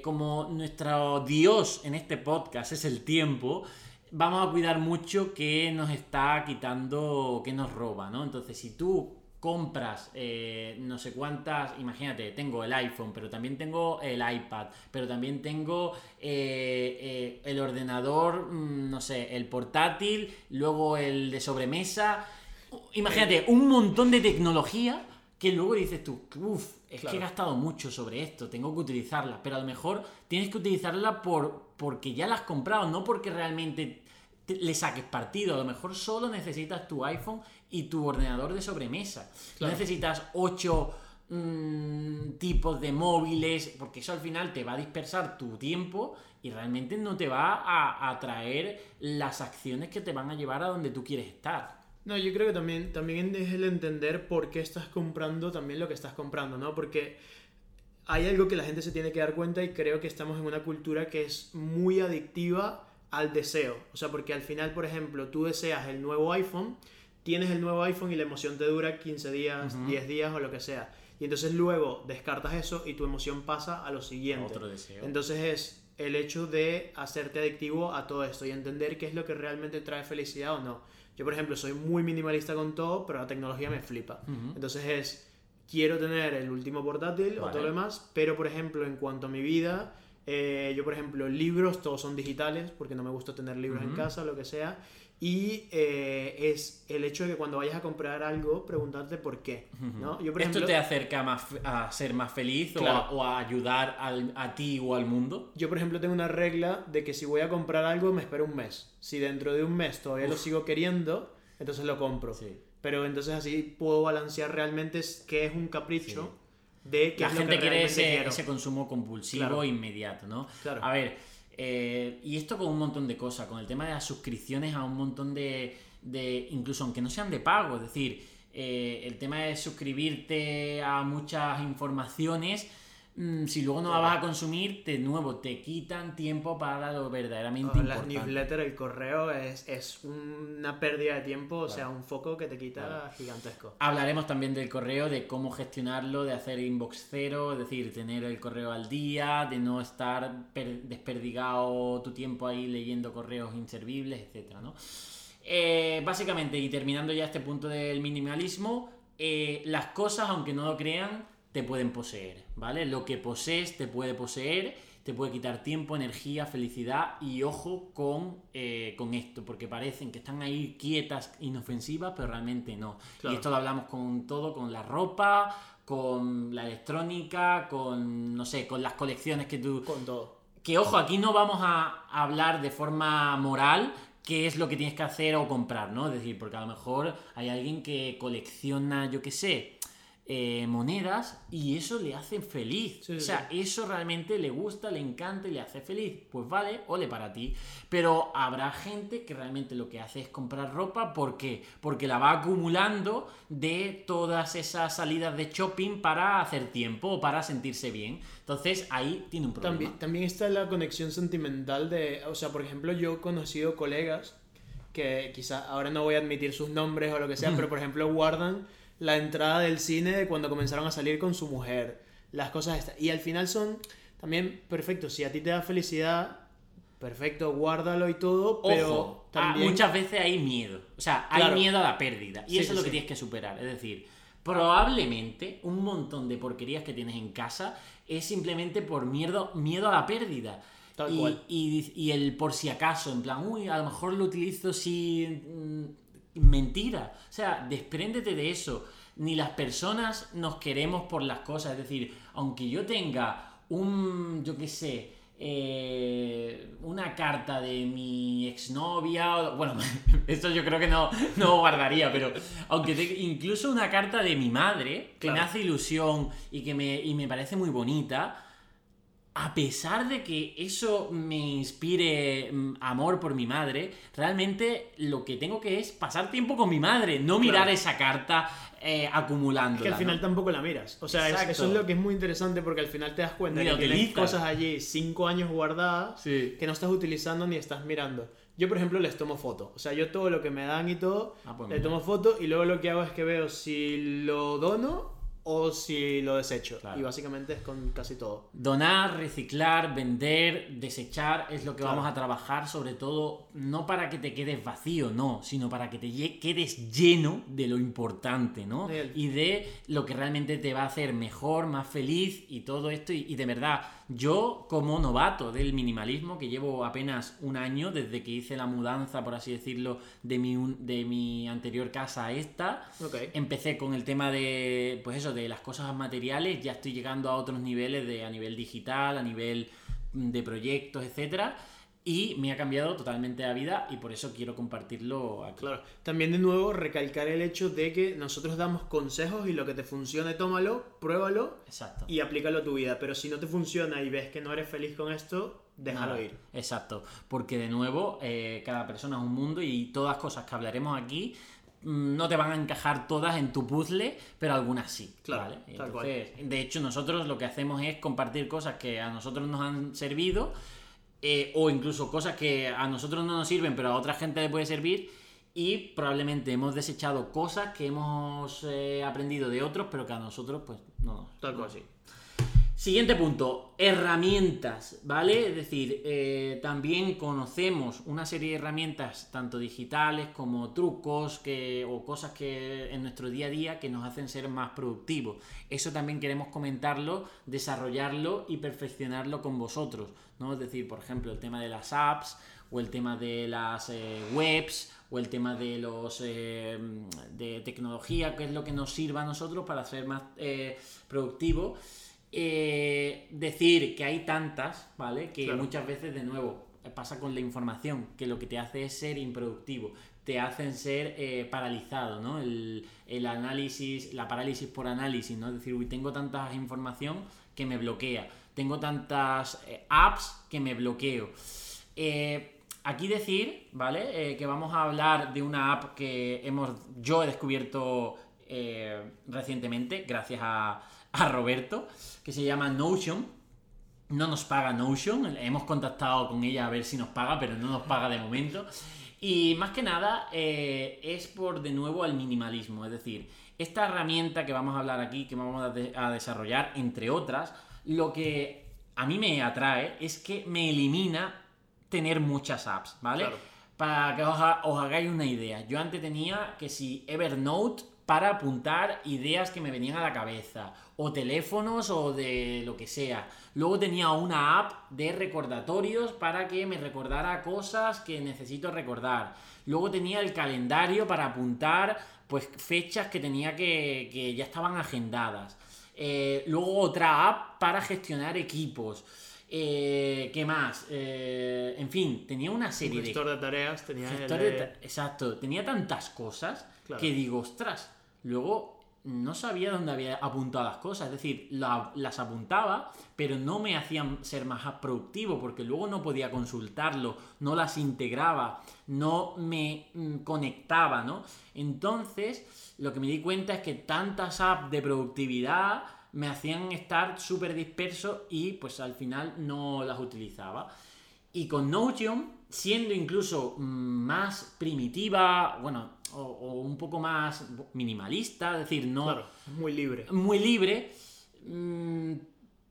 como nuestro Dios en este podcast es el tiempo, vamos a cuidar mucho que nos está quitando, que nos roba, ¿no? Entonces, si tú compras eh, no sé cuántas, imagínate, tengo el iPhone, pero también tengo el iPad, pero también tengo eh, eh, el ordenador, mm, no sé, el portátil, luego el de sobremesa. Imagínate, un montón de tecnología que luego dices tú, uff, es que he gastado mucho sobre esto, tengo que utilizarla, pero a lo mejor tienes que utilizarla por, porque ya la has comprado, no porque realmente le saques partido. A lo mejor solo necesitas tu iPhone y tu ordenador de sobremesa. No necesitas ocho mm, tipos de móviles, porque eso al final te va a dispersar tu tiempo y realmente no te va a atraer las acciones que te van a llevar a donde tú quieres estar. No, yo creo que también, también es el entender por qué estás comprando también lo que estás comprando, ¿no? Porque hay algo que la gente se tiene que dar cuenta y creo que estamos en una cultura que es muy adictiva al deseo. O sea, porque al final, por ejemplo, tú deseas el nuevo iPhone, tienes el nuevo iPhone y la emoción te dura 15 días, 10 días o lo que sea. Y entonces luego descartas eso y tu emoción pasa a lo siguiente. Otro deseo. Entonces es el hecho de hacerte adictivo a todo esto y entender qué es lo que realmente trae felicidad o no. Yo, por ejemplo, soy muy minimalista con todo, pero la tecnología me flipa. Entonces es, quiero tener el último portátil o todo lo demás, pero, por ejemplo, en cuanto a mi vida, eh, yo, por ejemplo, libros, todos son digitales, porque no me gusta tener libros en casa o lo que sea. Y eh, es el hecho de que cuando vayas a comprar algo, preguntarte por qué. ¿no? Yo, por ¿Esto te acerca más a ser más feliz o, a, ayudar a ti o al mundo? Yo, por ejemplo, tengo una regla de que si voy a comprar algo, me espero un mes. Si dentro de un mes todavía lo sigo queriendo, entonces lo compro. Pero entonces así puedo balancear realmente qué es un capricho de que La gente quiere ese, consumo compulsivo inmediato, ¿no? Claro. A ver eh, y esto con un montón de cosas, con el tema de las suscripciones a un montón de, de incluso aunque no sean de pago, es decir, eh, el tema de suscribirte a muchas informaciones si luego no la vas a consumir, de nuevo, te quitan tiempo para lo verdaderamente importante. La newsletter, el correo, es, es una pérdida de tiempo, o sea, un foco que te quita gigantesco. Hablaremos también del correo, de cómo gestionarlo, de hacer inbox cero, es decir, tener el correo al día, de no estar desperdigado tu tiempo ahí leyendo correos inservibles, etc. ¿no? Eh, básicamente, y terminando ya este punto del minimalismo, eh, las cosas, aunque no lo crean, te pueden poseer, ¿vale? Lo que posees te puede poseer, te puede quitar tiempo, energía, felicidad y ojo con, eh, con esto, porque parecen que están ahí quietas, inofensivas, pero realmente no. Y esto lo hablamos con todo, con la ropa, con la electrónica, con, no sé, con las colecciones que tú... Con todo. Que ojo, aquí no vamos a hablar de forma moral, qué es lo que tienes que hacer o comprar, ¿no? Es decir, porque a lo mejor hay alguien que colecciona, yo qué sé, eh, monedas y eso le hace feliz. o sea, eso realmente le gusta, le encanta y le hace feliz. Pues vale, ole para ti. Pero habrá gente que realmente lo que hace es comprar ropa. ¿Por qué? Porque la va acumulando de todas esas salidas de shopping para hacer tiempo o para sentirse bien. Entonces ahí tiene un problema. También, también está la conexión sentimental de, o sea, por ejemplo, yo he conocido colegas que quizá ahora no voy a admitir sus nombres o lo que sea, pero por ejemplo guardan la entrada del cine de cuando comenzaron a salir con su mujer, las cosas estas. Y al final son también perfectos. Si a ti te da felicidad, perfecto, guárdalo y todo, pero ah, muchas veces hay miedo. O sea, hay miedo a la pérdida. Y eso es lo que tienes que superar. Es decir, probablemente un montón de porquerías que tienes en casa es simplemente por miedo, miedo a la pérdida. y, Y, y, el por si acaso, en plan, uy, a lo mejor lo utilizo si mm, mentira. O sea, despréndete de eso. Ni las personas nos queremos por las cosas. Es decir, aunque yo tenga un, yo qué sé, eh, una carta de mi exnovia, bueno, esto yo creo que no, no guardaría, pero aunque incluso una carta de mi madre, que me hace ilusión y que me, y me parece muy bonita, a pesar de que eso me inspire mm, amor por mi madre, realmente lo que tengo que es pasar tiempo con mi madre, no mirar esa carta eh, acumulando. Que al final tampoco la miras. O sea, eso es lo que es muy interesante porque al final te das cuenta que tienes cosas allí cinco años guardadas que no estás utilizando ni estás mirando. Yo, por ejemplo, les tomo foto. O sea, yo todo lo que me dan y todo, ah, pues le tomo foto y luego lo que hago es que veo si lo dono o si lo desecho. Y básicamente es con casi todo. Donar, reciclar, vender, desechar es lo que vamos a trabajar, sobre todo no para que te quedes vacío, no, sino para que te quedes lleno de lo importante, ¿no? Y de lo que realmente te va a hacer mejor, más feliz y todo esto. y de verdad, yo, como novato del minimalismo, que llevo apenas un año desde que hice la mudanza, por así decirlo, de mi, de mi anterior casa a esta, empecé con el tema de, pues eso, de las cosas materiales, ya estoy llegando a otros niveles de, a nivel digital, a nivel de proyectos, etcétera y me ha cambiado totalmente la vida y por eso quiero compartirlo aquí. Claro, también de nuevo recalcar el hecho de que nosotros damos consejos y lo que te funcione, tómalo, pruébalo Exacto. y aplícalo a tu vida. Pero si no te funciona y ves que no eres feliz con esto, déjalo Nada, ir. Exacto, porque de nuevo, eh, cada persona es un mundo y todas las cosas que hablaremos aquí mm, no te van a encajar todas en tu puzzle, pero algunas sí. Claro, ¿vale? tal Entonces, de hecho, nosotros lo que hacemos es compartir cosas que a nosotros nos han servido eh, o incluso cosas que a nosotros no nos sirven, pero a otra gente le puede servir. Y probablemente hemos desechado cosas que hemos eh, aprendido de otros, pero que a nosotros, pues, no. Tal cual. sí. Siguiente punto, herramientas, ¿vale? Es decir, eh, también conocemos una serie de herramientas, tanto digitales como trucos que, o cosas que en nuestro día a día que nos hacen ser más productivos. Eso también queremos comentarlo, desarrollarlo y perfeccionarlo con vosotros, ¿no? Es decir, por ejemplo, el tema de las apps o el tema de las eh, webs o el tema de los eh, de tecnología, que es lo que nos sirva a nosotros para ser más eh, productivos. Eh, decir que hay tantas, ¿vale? Que Claro. muchas veces, de nuevo, pasa con la información, que lo que te hace es ser improductivo, te hacen ser eh, paralizado, ¿no? El, el análisis, la parálisis por análisis, ¿no? Es decir, uy, tengo tanta información que me bloquea, tengo tantas eh, apps que me bloqueo. Eh, aquí decir, ¿vale? Eh, que vamos a hablar de una app que hemos, yo he descubierto recientemente, gracias a, a Roberto, que se llama Notion. No nos paga Notion, hemos contactado con ella a ver si nos paga, pero no nos paga de momento. Y más que nada es por de nuevo el minimalismo, es decir, esta herramienta que vamos a hablar aquí, que vamos a desarrollar, entre otras, lo que a mí me atrae es que me elimina tener muchas apps, ¿vale? Claro. Para que os, os hagáis una idea, yo antes tenía que si Evernote para apuntar ideas que me venían a la cabeza, o teléfonos o de lo que sea. Luego tenía una app de recordatorios para que me recordara cosas que necesito recordar. Luego tenía el calendario para apuntar pues fechas que tenía que, que ya estaban agendadas. Eh, luego otra app para gestionar equipos. Eh, ¿Qué más? Eh, en fin, tenía una Un serie de gestor de tareas, tenía el de- de ta- Exacto, tenía tantas cosas Claro. que digo, ostras, luego no sabía dónde había apuntado las cosas, es decir, la- las apuntaba, pero no me hacían ser más productivo porque luego no podía consultarlo, no las integraba, no me mm, conectaba, ¿no? Entonces, lo que me di cuenta es que tantas apps de productividad me hacían estar súper disperso y pues al final no las utilizaba. Y con Notion, siendo incluso mm, más primitiva, bueno, o, o un poco más minimalista, es decir, no Claro, muy libre. muy libre, mm,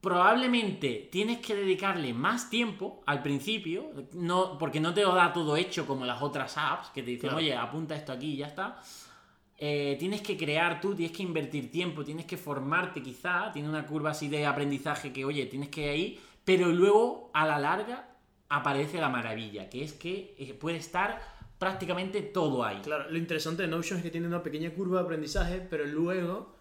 probablemente tienes que dedicarle más tiempo al principio, no, porque no te lo da todo hecho como las otras apps que te dicen, Claro. oye, apunta esto aquí y ya está. Eh, tienes que crear tú, tienes que invertir tiempo, tienes que formarte quizá, tiene una curva así de aprendizaje que, oye, tienes que ir, pero luego a la larga aparece la maravilla, que es que eh, puede estar prácticamente todo ahí. Claro, lo interesante de Notion es que tiene una pequeña curva de aprendizaje, pero luego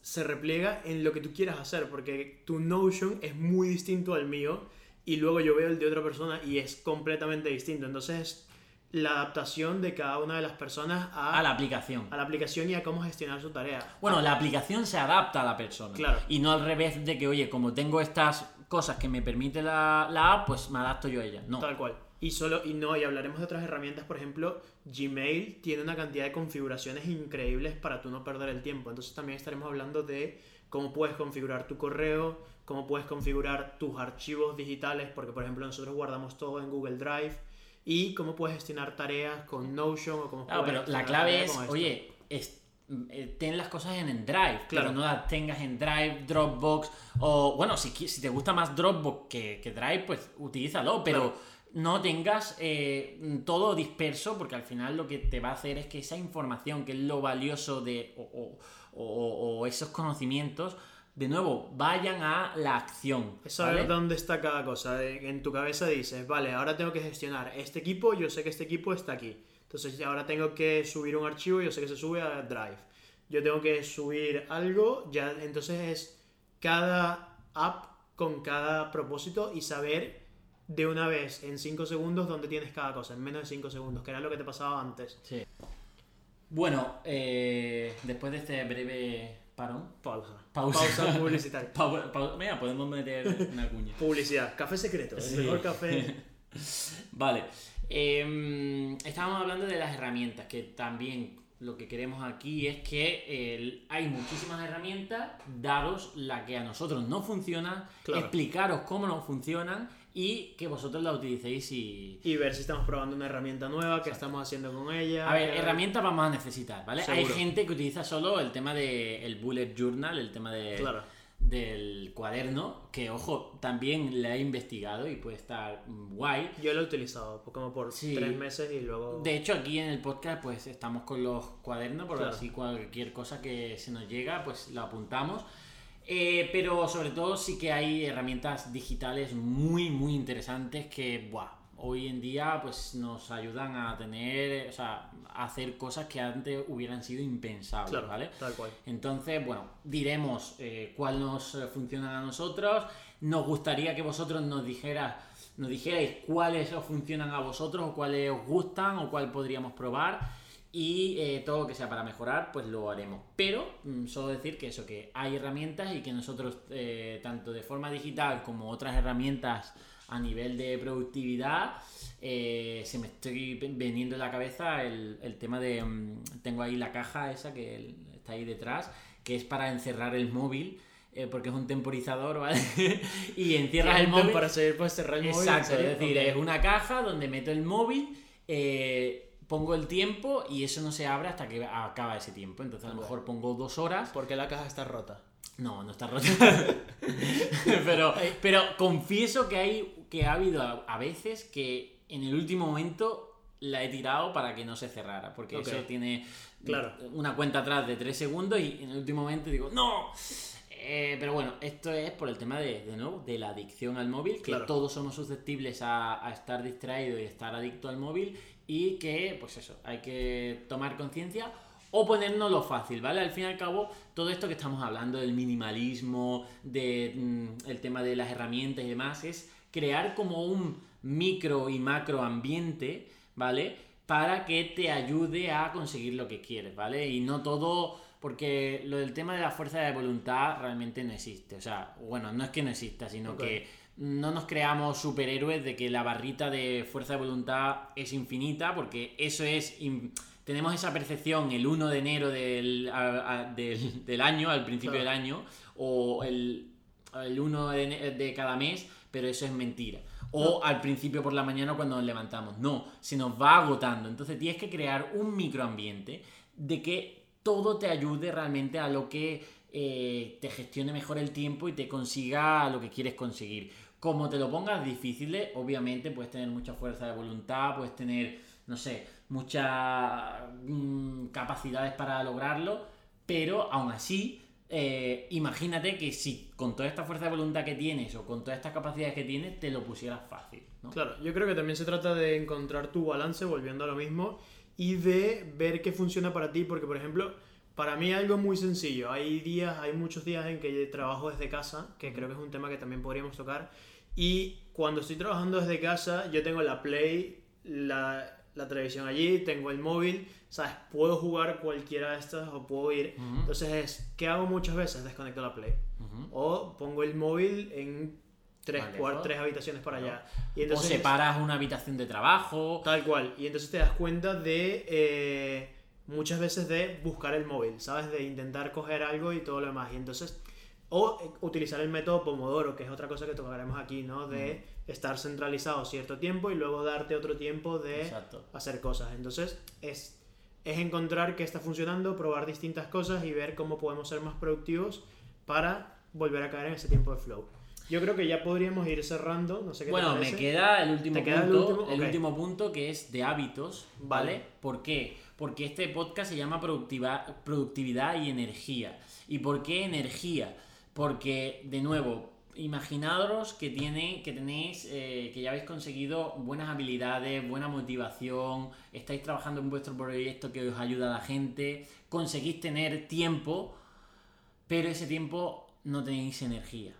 se repliega en lo que tú quieras hacer, porque tu Notion es muy distinto al mío y luego yo veo el de otra persona y es completamente distinto. Entonces es la adaptación de cada una de las personas a, A la aplicación. a la aplicación y a cómo gestionar su tarea. Bueno, la aplicación se adapta a la persona. Claro. Y no al revés de que, oye, como tengo estas cosas que me permite la, la app, pues me adapto yo a ella. No. Tal cual. Y solo, y no, y hablaremos de otras herramientas, por ejemplo, Gmail tiene una cantidad de configuraciones increíbles para tú no perder el tiempo. Entonces también estaremos hablando de cómo puedes configurar tu correo, cómo puedes configurar tus archivos digitales, porque por ejemplo nosotros guardamos todo en Google Drive, y cómo puedes gestionar tareas con Notion o cómo Claro, puedes pero la clave es, oye, es- eh, ten las cosas en Drive, Claro. pero no las tengas en Drive, Dropbox, o bueno, si, si te gusta más Dropbox que, que Drive, pues utilízalo, pero Claro. no tengas eh, todo disperso, porque al final lo que te va a hacer es que esa información, que es lo valioso de, o, o- o- o esos conocimientos, de nuevo, vayan a la acción. Es saber ¿vale? dónde está cada cosa. En tu cabeza dices, vale, ahora tengo que gestionar este equipo, yo sé que este equipo está aquí. Entonces ahora tengo que subir un archivo, yo sé que se sube a Drive. Yo tengo que subir algo, ya entonces es cada app con cada propósito y saber de una vez en 5 segundos dónde tienes cada cosa, en menos de 5 segundos, que era lo que te pasaba antes. Sí. Bueno, eh, después de este breve parón. Pausa. Pausa. Pausa publicitaria. Mira, podemos meter una cuña. Publicidad. Café secreto. El Sí. mejor café. Vale. Em, estábamos hablando de las herramientas, que también lo que queremos aquí es que eh, hay muchísimas herramientas, daros la que a nosotros no funciona, Claro. explicaros cómo no funcionan y que vosotros la utilicéis y... Y ver si estamos probando una herramienta nueva, qué estamos haciendo con ella. A ver, herramientas vamos a necesitar, ¿vale? Hay Seguro. gente que utiliza solo el tema del bullet journal, el tema de, Claro. del cuaderno, que ojo, también le he investigado y puede estar guay. Yo lo he utilizado como por Sí. tres meses y luego. De hecho, aquí en el podcast, pues estamos con los cuadernos, porque Claro. así cualquier cosa que se nos llega, pues lo apuntamos. Eh, pero sobre todo sí que hay herramientas digitales muy, muy interesantes que, buah, hoy en día pues nos ayudan a tener, o sea, a hacer cosas que antes hubieran sido impensables, Claro, ¿vale? tal cual. Entonces, bueno, diremos eh, cuál nos eh, funciona a nosotros. Nos gustaría que vosotros nos dijeras, nos dijerais cuáles os funcionan a vosotros o cuáles os gustan o cuál podríamos probar. Y eh, todo lo que sea para mejorar, pues lo haremos. Pero mm, solo decir que eso, que hay herramientas y que nosotros, eh, tanto de forma digital como otras herramientas a nivel de productividad, eh, se me estoy veniendo en la cabeza el, el tema de. mm, tengo ahí la caja esa que está ahí detrás, que es para encerrar el móvil, porque es un temporizador, ¿vale? y encierras el móvil. Para seguir, pues cerrar el móvil. ¿en Exacto, es decir, es una caja donde meto el móvil, eh, pongo el tiempo y eso no se abre hasta que acaba ese tiempo. Entonces a lo mejor pongo dos horas. Porque la caja está rota. No, no está rota. pero, pero confieso que hay que ha habido a, veces que en el último momento la he tirado para que no se cerrara. Porque eso tiene Claro. una cuenta atrás de 3 segundos y en el último momento digo, ¡No! Eh, pero bueno, esto es por el tema de, de nuevo, de la adicción al móvil, que Claro. todos somos susceptibles a, a estar distraídos y estar adicto al móvil y que, pues eso, hay que tomar conciencia o ponernos lo fácil, ¿vale? Al fin y al cabo, todo esto que estamos hablando del minimalismo, del tema de las herramientas y demás, es crear como un micro y macro ambiente, ¿vale? Para que te ayude a conseguir lo que quieres, ¿vale? Y no todo, porque lo del tema de la fuerza de voluntad realmente no existe, o sea, bueno, no es que no exista, sino Ok. No nos creamos superhéroes de que la barrita de fuerza de voluntad es infinita, porque eso es... in- Tenemos esa percepción el 1 de enero del, a- a- del, del año, al principio Claro. del año, o el, el 1 de, de cada mes, pero eso es mentira. O al principio por la mañana cuando nos levantamos. No, se nos va agotando. Entonces tienes que crear un microambiente de que todo te ayude realmente a lo que eh, te gestione mejor el tiempo y te consiga lo que quieres conseguir. Como te lo pongas difíciles, obviamente puedes tener mucha fuerza de voluntad, puedes tener, no sé, muchas mm, capacidades para lograrlo, pero aún así, eh, imagínate que si con toda esta fuerza de voluntad que tienes o con todas estas capacidades que tienes, te lo pusieras fácil. Claro, yo creo que también se trata de encontrar tu balance, volviendo a lo mismo, y de ver qué funciona para ti, porque por ejemplo, para mí algo muy sencillo, hay días, hay muchos días en que trabajo desde casa, que creo que es un tema que también podríamos tocar, y cuando estoy trabajando desde casa, yo tengo la Play, la, la televisión allí, tengo el móvil, ¿sabes? Puedo jugar cualquiera de estas o puedo ir. Ujú. Entonces es, ¿qué hago muchas veces? Desconecto la Play. Ujú. O pongo el móvil en tres, Vale, ¿no? tres habitaciones para Claro. allá. Y O entonces, separas una habitación de trabajo. Tal cual. Y entonces te das cuenta de eh, muchas veces de buscar el móvil, ¿sabes? De intentar coger algo y todo lo demás. Y entonces, o eh, utilizar el método Pomodoro, que es otra cosa que tocaremos aquí, ¿no? De estar centralizado cierto tiempo y luego darte otro tiempo de Exacto. hacer cosas. Entonces, es, es encontrar qué está funcionando, probar distintas cosas y ver cómo podemos ser más productivos para volver a caer en ese tiempo de flow. Yo creo que ya podríamos ir cerrando, no sé qué te Bueno, me queda el último ¿Te queda el punto. último? el último punto que es de hábitos, ¿vale? Vale. ¿Por qué? Porque este podcast se llama productiva- productividad y energía. ¿Y por qué energía? Porque, de nuevo, imaginaros que, tiene, que tenéis, eh, que ya habéis conseguido buenas habilidades, buena motivación, estáis trabajando en vuestro proyecto que os ayuda a la gente, conseguís tener tiempo, pero ese tiempo no tenéis energía.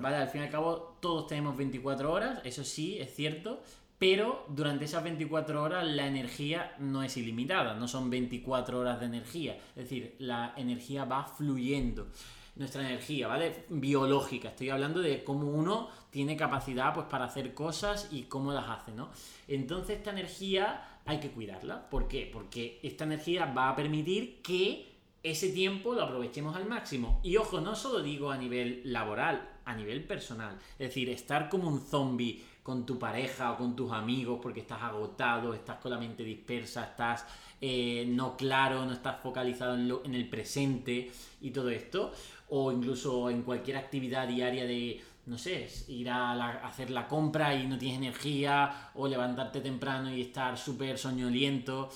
¿Vale? Al fin y al cabo, todos tenemos 24 horas, eso sí, es cierto. Pero durante esas 24 horas la energía no es ilimitada, no son 24 horas de energía. Es decir, la energía va fluyendo nuestra energía, ¿vale? Biológica. Estoy hablando de cómo uno tiene capacidad pues, para hacer cosas y cómo las hace, ¿no? Entonces esta energía hay que cuidarla. ¿Por qué? Porque esta energía va a permitir que ese tiempo lo aprovechemos al máximo. Y ojo, no solo digo a nivel laboral, a nivel personal. Es decir, estar como un zombie con tu pareja o con tus amigos porque estás agotado, estás con la mente dispersa, estás eh, no claro, no estás focalizado en, en el presente y todo esto o incluso en cualquier actividad diaria de, no sé, ir a, hacer la compra y no tienes energía, o levantarte temprano y estar súper soñoliento.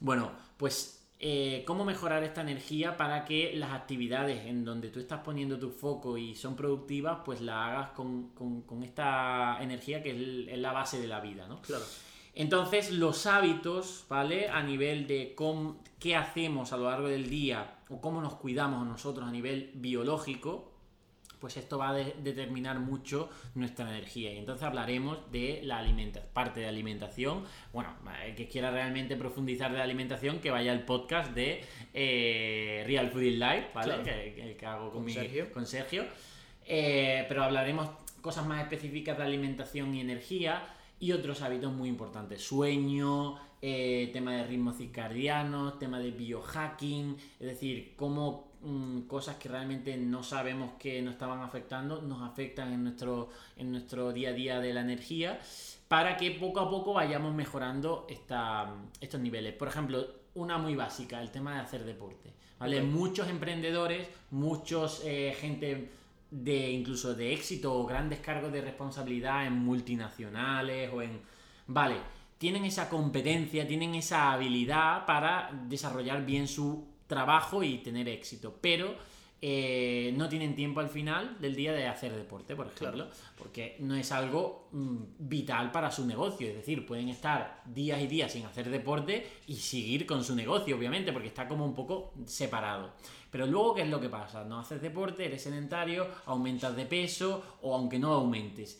Bueno, pues eh, cómo mejorar esta energía para que las actividades en donde tú estás poniendo tu foco y son productivas, pues la hagas con, esta energía que es, la base de la vida, ¿no? Claro. Entonces, los hábitos, ¿vale? A nivel de cómo, qué hacemos a lo largo del día o cómo nos cuidamos nosotros a nivel biológico, pues esto va a determinar mucho nuestra energía. Y entonces hablaremos de la alimentación, parte de alimentación. Bueno, el que quiera realmente profundizar de la alimentación, que vaya al podcast de eh, Real Food Life, ¿vale? Que, que, hago con, Sergio. Con Sergio. Eh, pero hablaremos cosas más específicas de alimentación y energía y otros hábitos muy importantes. Sueño, eh, tema de ritmos circadianos, tema de biohacking, es decir, cómo mm, cosas que realmente no sabemos que nos estaban afectando nos afectan en nuestro, en nuestro día a día de la energía para que poco a poco vayamos mejorando esta, estos niveles. Por ejemplo, una muy básica, el tema de hacer deporte. ¿vale? Muchos emprendedores, muchos eh, gente de incluso de éxito o grandes cargos de responsabilidad en multinacionales o en... Vale, tienen esa competencia, tienen esa habilidad para desarrollar bien su trabajo y tener éxito, pero eh, no tienen tiempo al final del día de hacer deporte, por ejemplo, porque no es algo mm, vital para su negocio. Es decir, pueden estar días y días sin hacer deporte y seguir con su negocio, obviamente, porque está como un poco separado. Pero luego, ¿qué es lo que pasa? No haces deporte, eres sedentario, aumentas de peso o aunque no aumentes.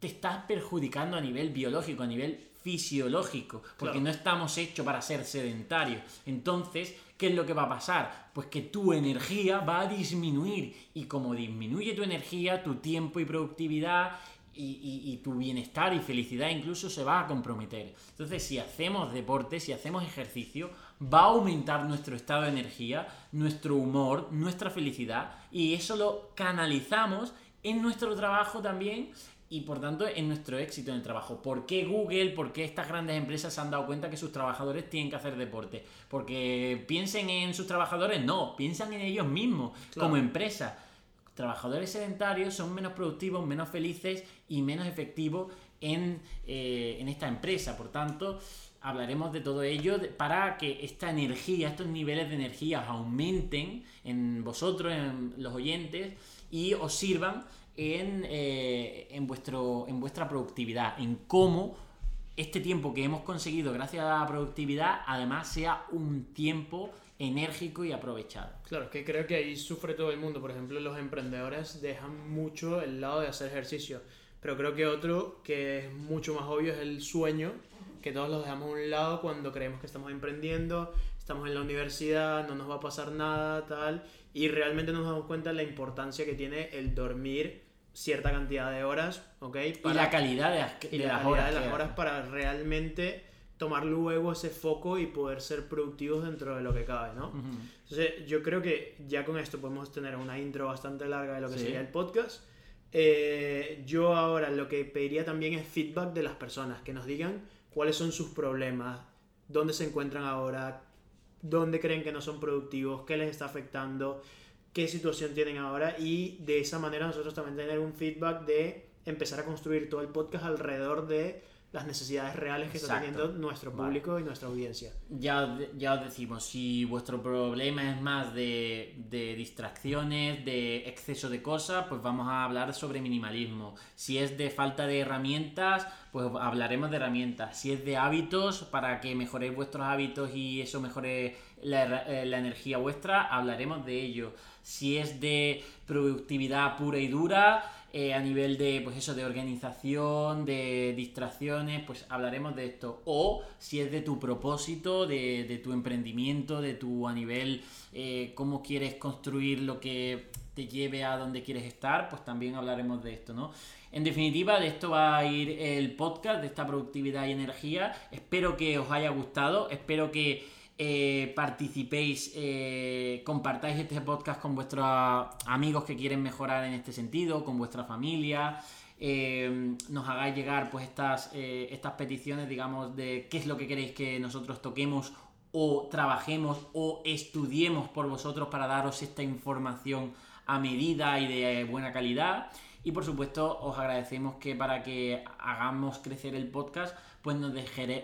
Te estás perjudicando a nivel biológico, a nivel fisiológico, porque no estamos hechos para ser sedentarios. Entonces, ¿qué es lo que va a pasar? Pues que tu energía va a disminuir y como disminuye tu energía, tu tiempo y productividad y, tu bienestar y felicidad incluso se va a comprometer. Entonces, si hacemos deporte, si hacemos ejercicio, va a aumentar nuestro estado de energía, nuestro humor, nuestra felicidad y eso lo canalizamos en nuestro trabajo también y por tanto en nuestro éxito en el trabajo. ¿Por qué Google, por qué estas grandes empresas se han dado cuenta que sus trabajadores tienen que hacer deporte? Porque piensen en sus trabajadores, no, piensan en ellos mismos como empresa. Trabajadores sedentarios son menos productivos, menos felices y menos efectivos en, eh, en esta empresa. Por tanto, hablaremos de todo ello para que esta energía, estos niveles de energía aumenten en vosotros, en los oyentes, y os sirvan en, eh, en, vuestro, en vuestra productividad, en cómo este tiempo que hemos conseguido gracias a la productividad, además sea un tiempo enérgico y aprovechado. Claro, es que creo que ahí sufre todo el mundo. Por ejemplo, los emprendedores dejan mucho el lado de hacer ejercicio. Pero creo que otro que es mucho más obvio es el sueño que todos los dejamos a un lado cuando creemos que estamos emprendiendo, estamos en la universidad, no nos va a pasar nada, tal, y realmente nos damos cuenta de la importancia que tiene el dormir cierta cantidad de horas, ¿ok? y la calidad de, las, horas, de las horas para realmente tomar luego ese foco y poder ser productivos dentro de lo que cabe, ¿no? Entonces, yo creo que ya con esto podemos tener una intro bastante larga de lo que sería el podcast. Eh, yo ahora lo que pediría también es feedback de las personas, que nos digan cuáles son sus problemas, dónde se encuentran ahora, dónde creen que no son productivos, qué les está afectando, qué situación tienen ahora y de esa manera nosotros también tener un feedback de empezar a construir todo el podcast alrededor de las necesidades reales que está teniendo nuestro público y nuestra audiencia. Ya, ya os decimos, si vuestro problema es más de, de, distracciones, de exceso de cosas, pues vamos a hablar sobre minimalismo. Si es de falta de herramientas, pues hablaremos de herramientas. Si es de hábitos, para que mejoréis vuestros hábitos y eso mejore la, eh, la energía vuestra, hablaremos de ello. Si es de productividad pura y dura, eh, a nivel de, pues eso, de organización, de distracciones, pues hablaremos de esto. O si es de tu propósito, de, de tu emprendimiento, de tu a nivel, eh, cómo quieres construir lo que te lleve a donde quieres estar, pues también hablaremos de esto, ¿no? En definitiva, de esto va a ir el podcast, de esta productividad y energía. Espero que os haya gustado, espero que eh, participéis, eh, compartáis este podcast con vuestros amigos que quieren mejorar en este sentido, con vuestra familia. eh, nos hagáis llegar pues estas, eh, estas peticiones, digamos, de qué es lo que queréis que nosotros toquemos o trabajemos o estudiemos por vosotros para daros esta información a medida y de buena calidad. Y por supuesto, os agradecemos que para que hagamos crecer el podcast, pues nos,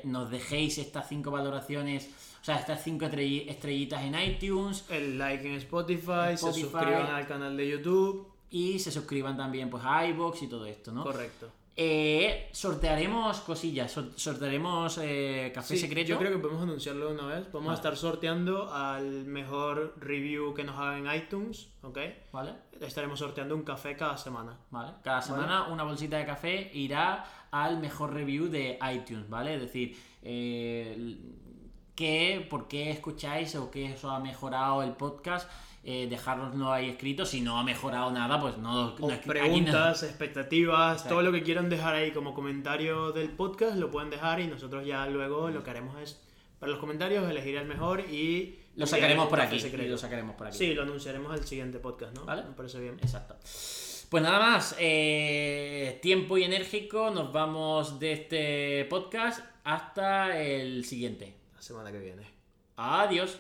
nos dejéis estas cinco valoraciones, o sea, estas cinco estrell- estrellitas en iTunes El like en Spotify, se suscriban al canal de YouTube. y se suscriban también pues a iBox y todo esto, ¿no? Correcto. Eh, sortearemos cosillas, sor- sortearemos eh, café Sí, secreto. Yo creo que podemos anunciarlo de una vez. Vamos a estar sorteando al mejor review que nos hagan en iTunes, ¿ok? ¿Vale? Estaremos sorteando un café cada semana. ¿Vale? Cada semana una bolsita de café irá al mejor review de iTunes, ¿vale? Es decir, eh, qué, por qué escucháis o qué os ha mejorado el podcast, eh, dejárnoslo ahí escrito. Si no ha mejorado nada, pues no... No- preguntas, expectativas, Exacto. todo lo que quieran dejar ahí como comentario del podcast lo pueden dejar y nosotros ya luego lo que haremos es para los comentarios elegir el mejor y lo sacaremos por aquí. y Lo sacaremos por aquí. Sí, lo anunciaremos al siguiente podcast, ¿no? ¿Vale? Me parece bien. Exacto. Pues nada más, eh, tiempo y enérgico, nos vamos de este podcast hasta el siguiente. Semana que viene. Adiós.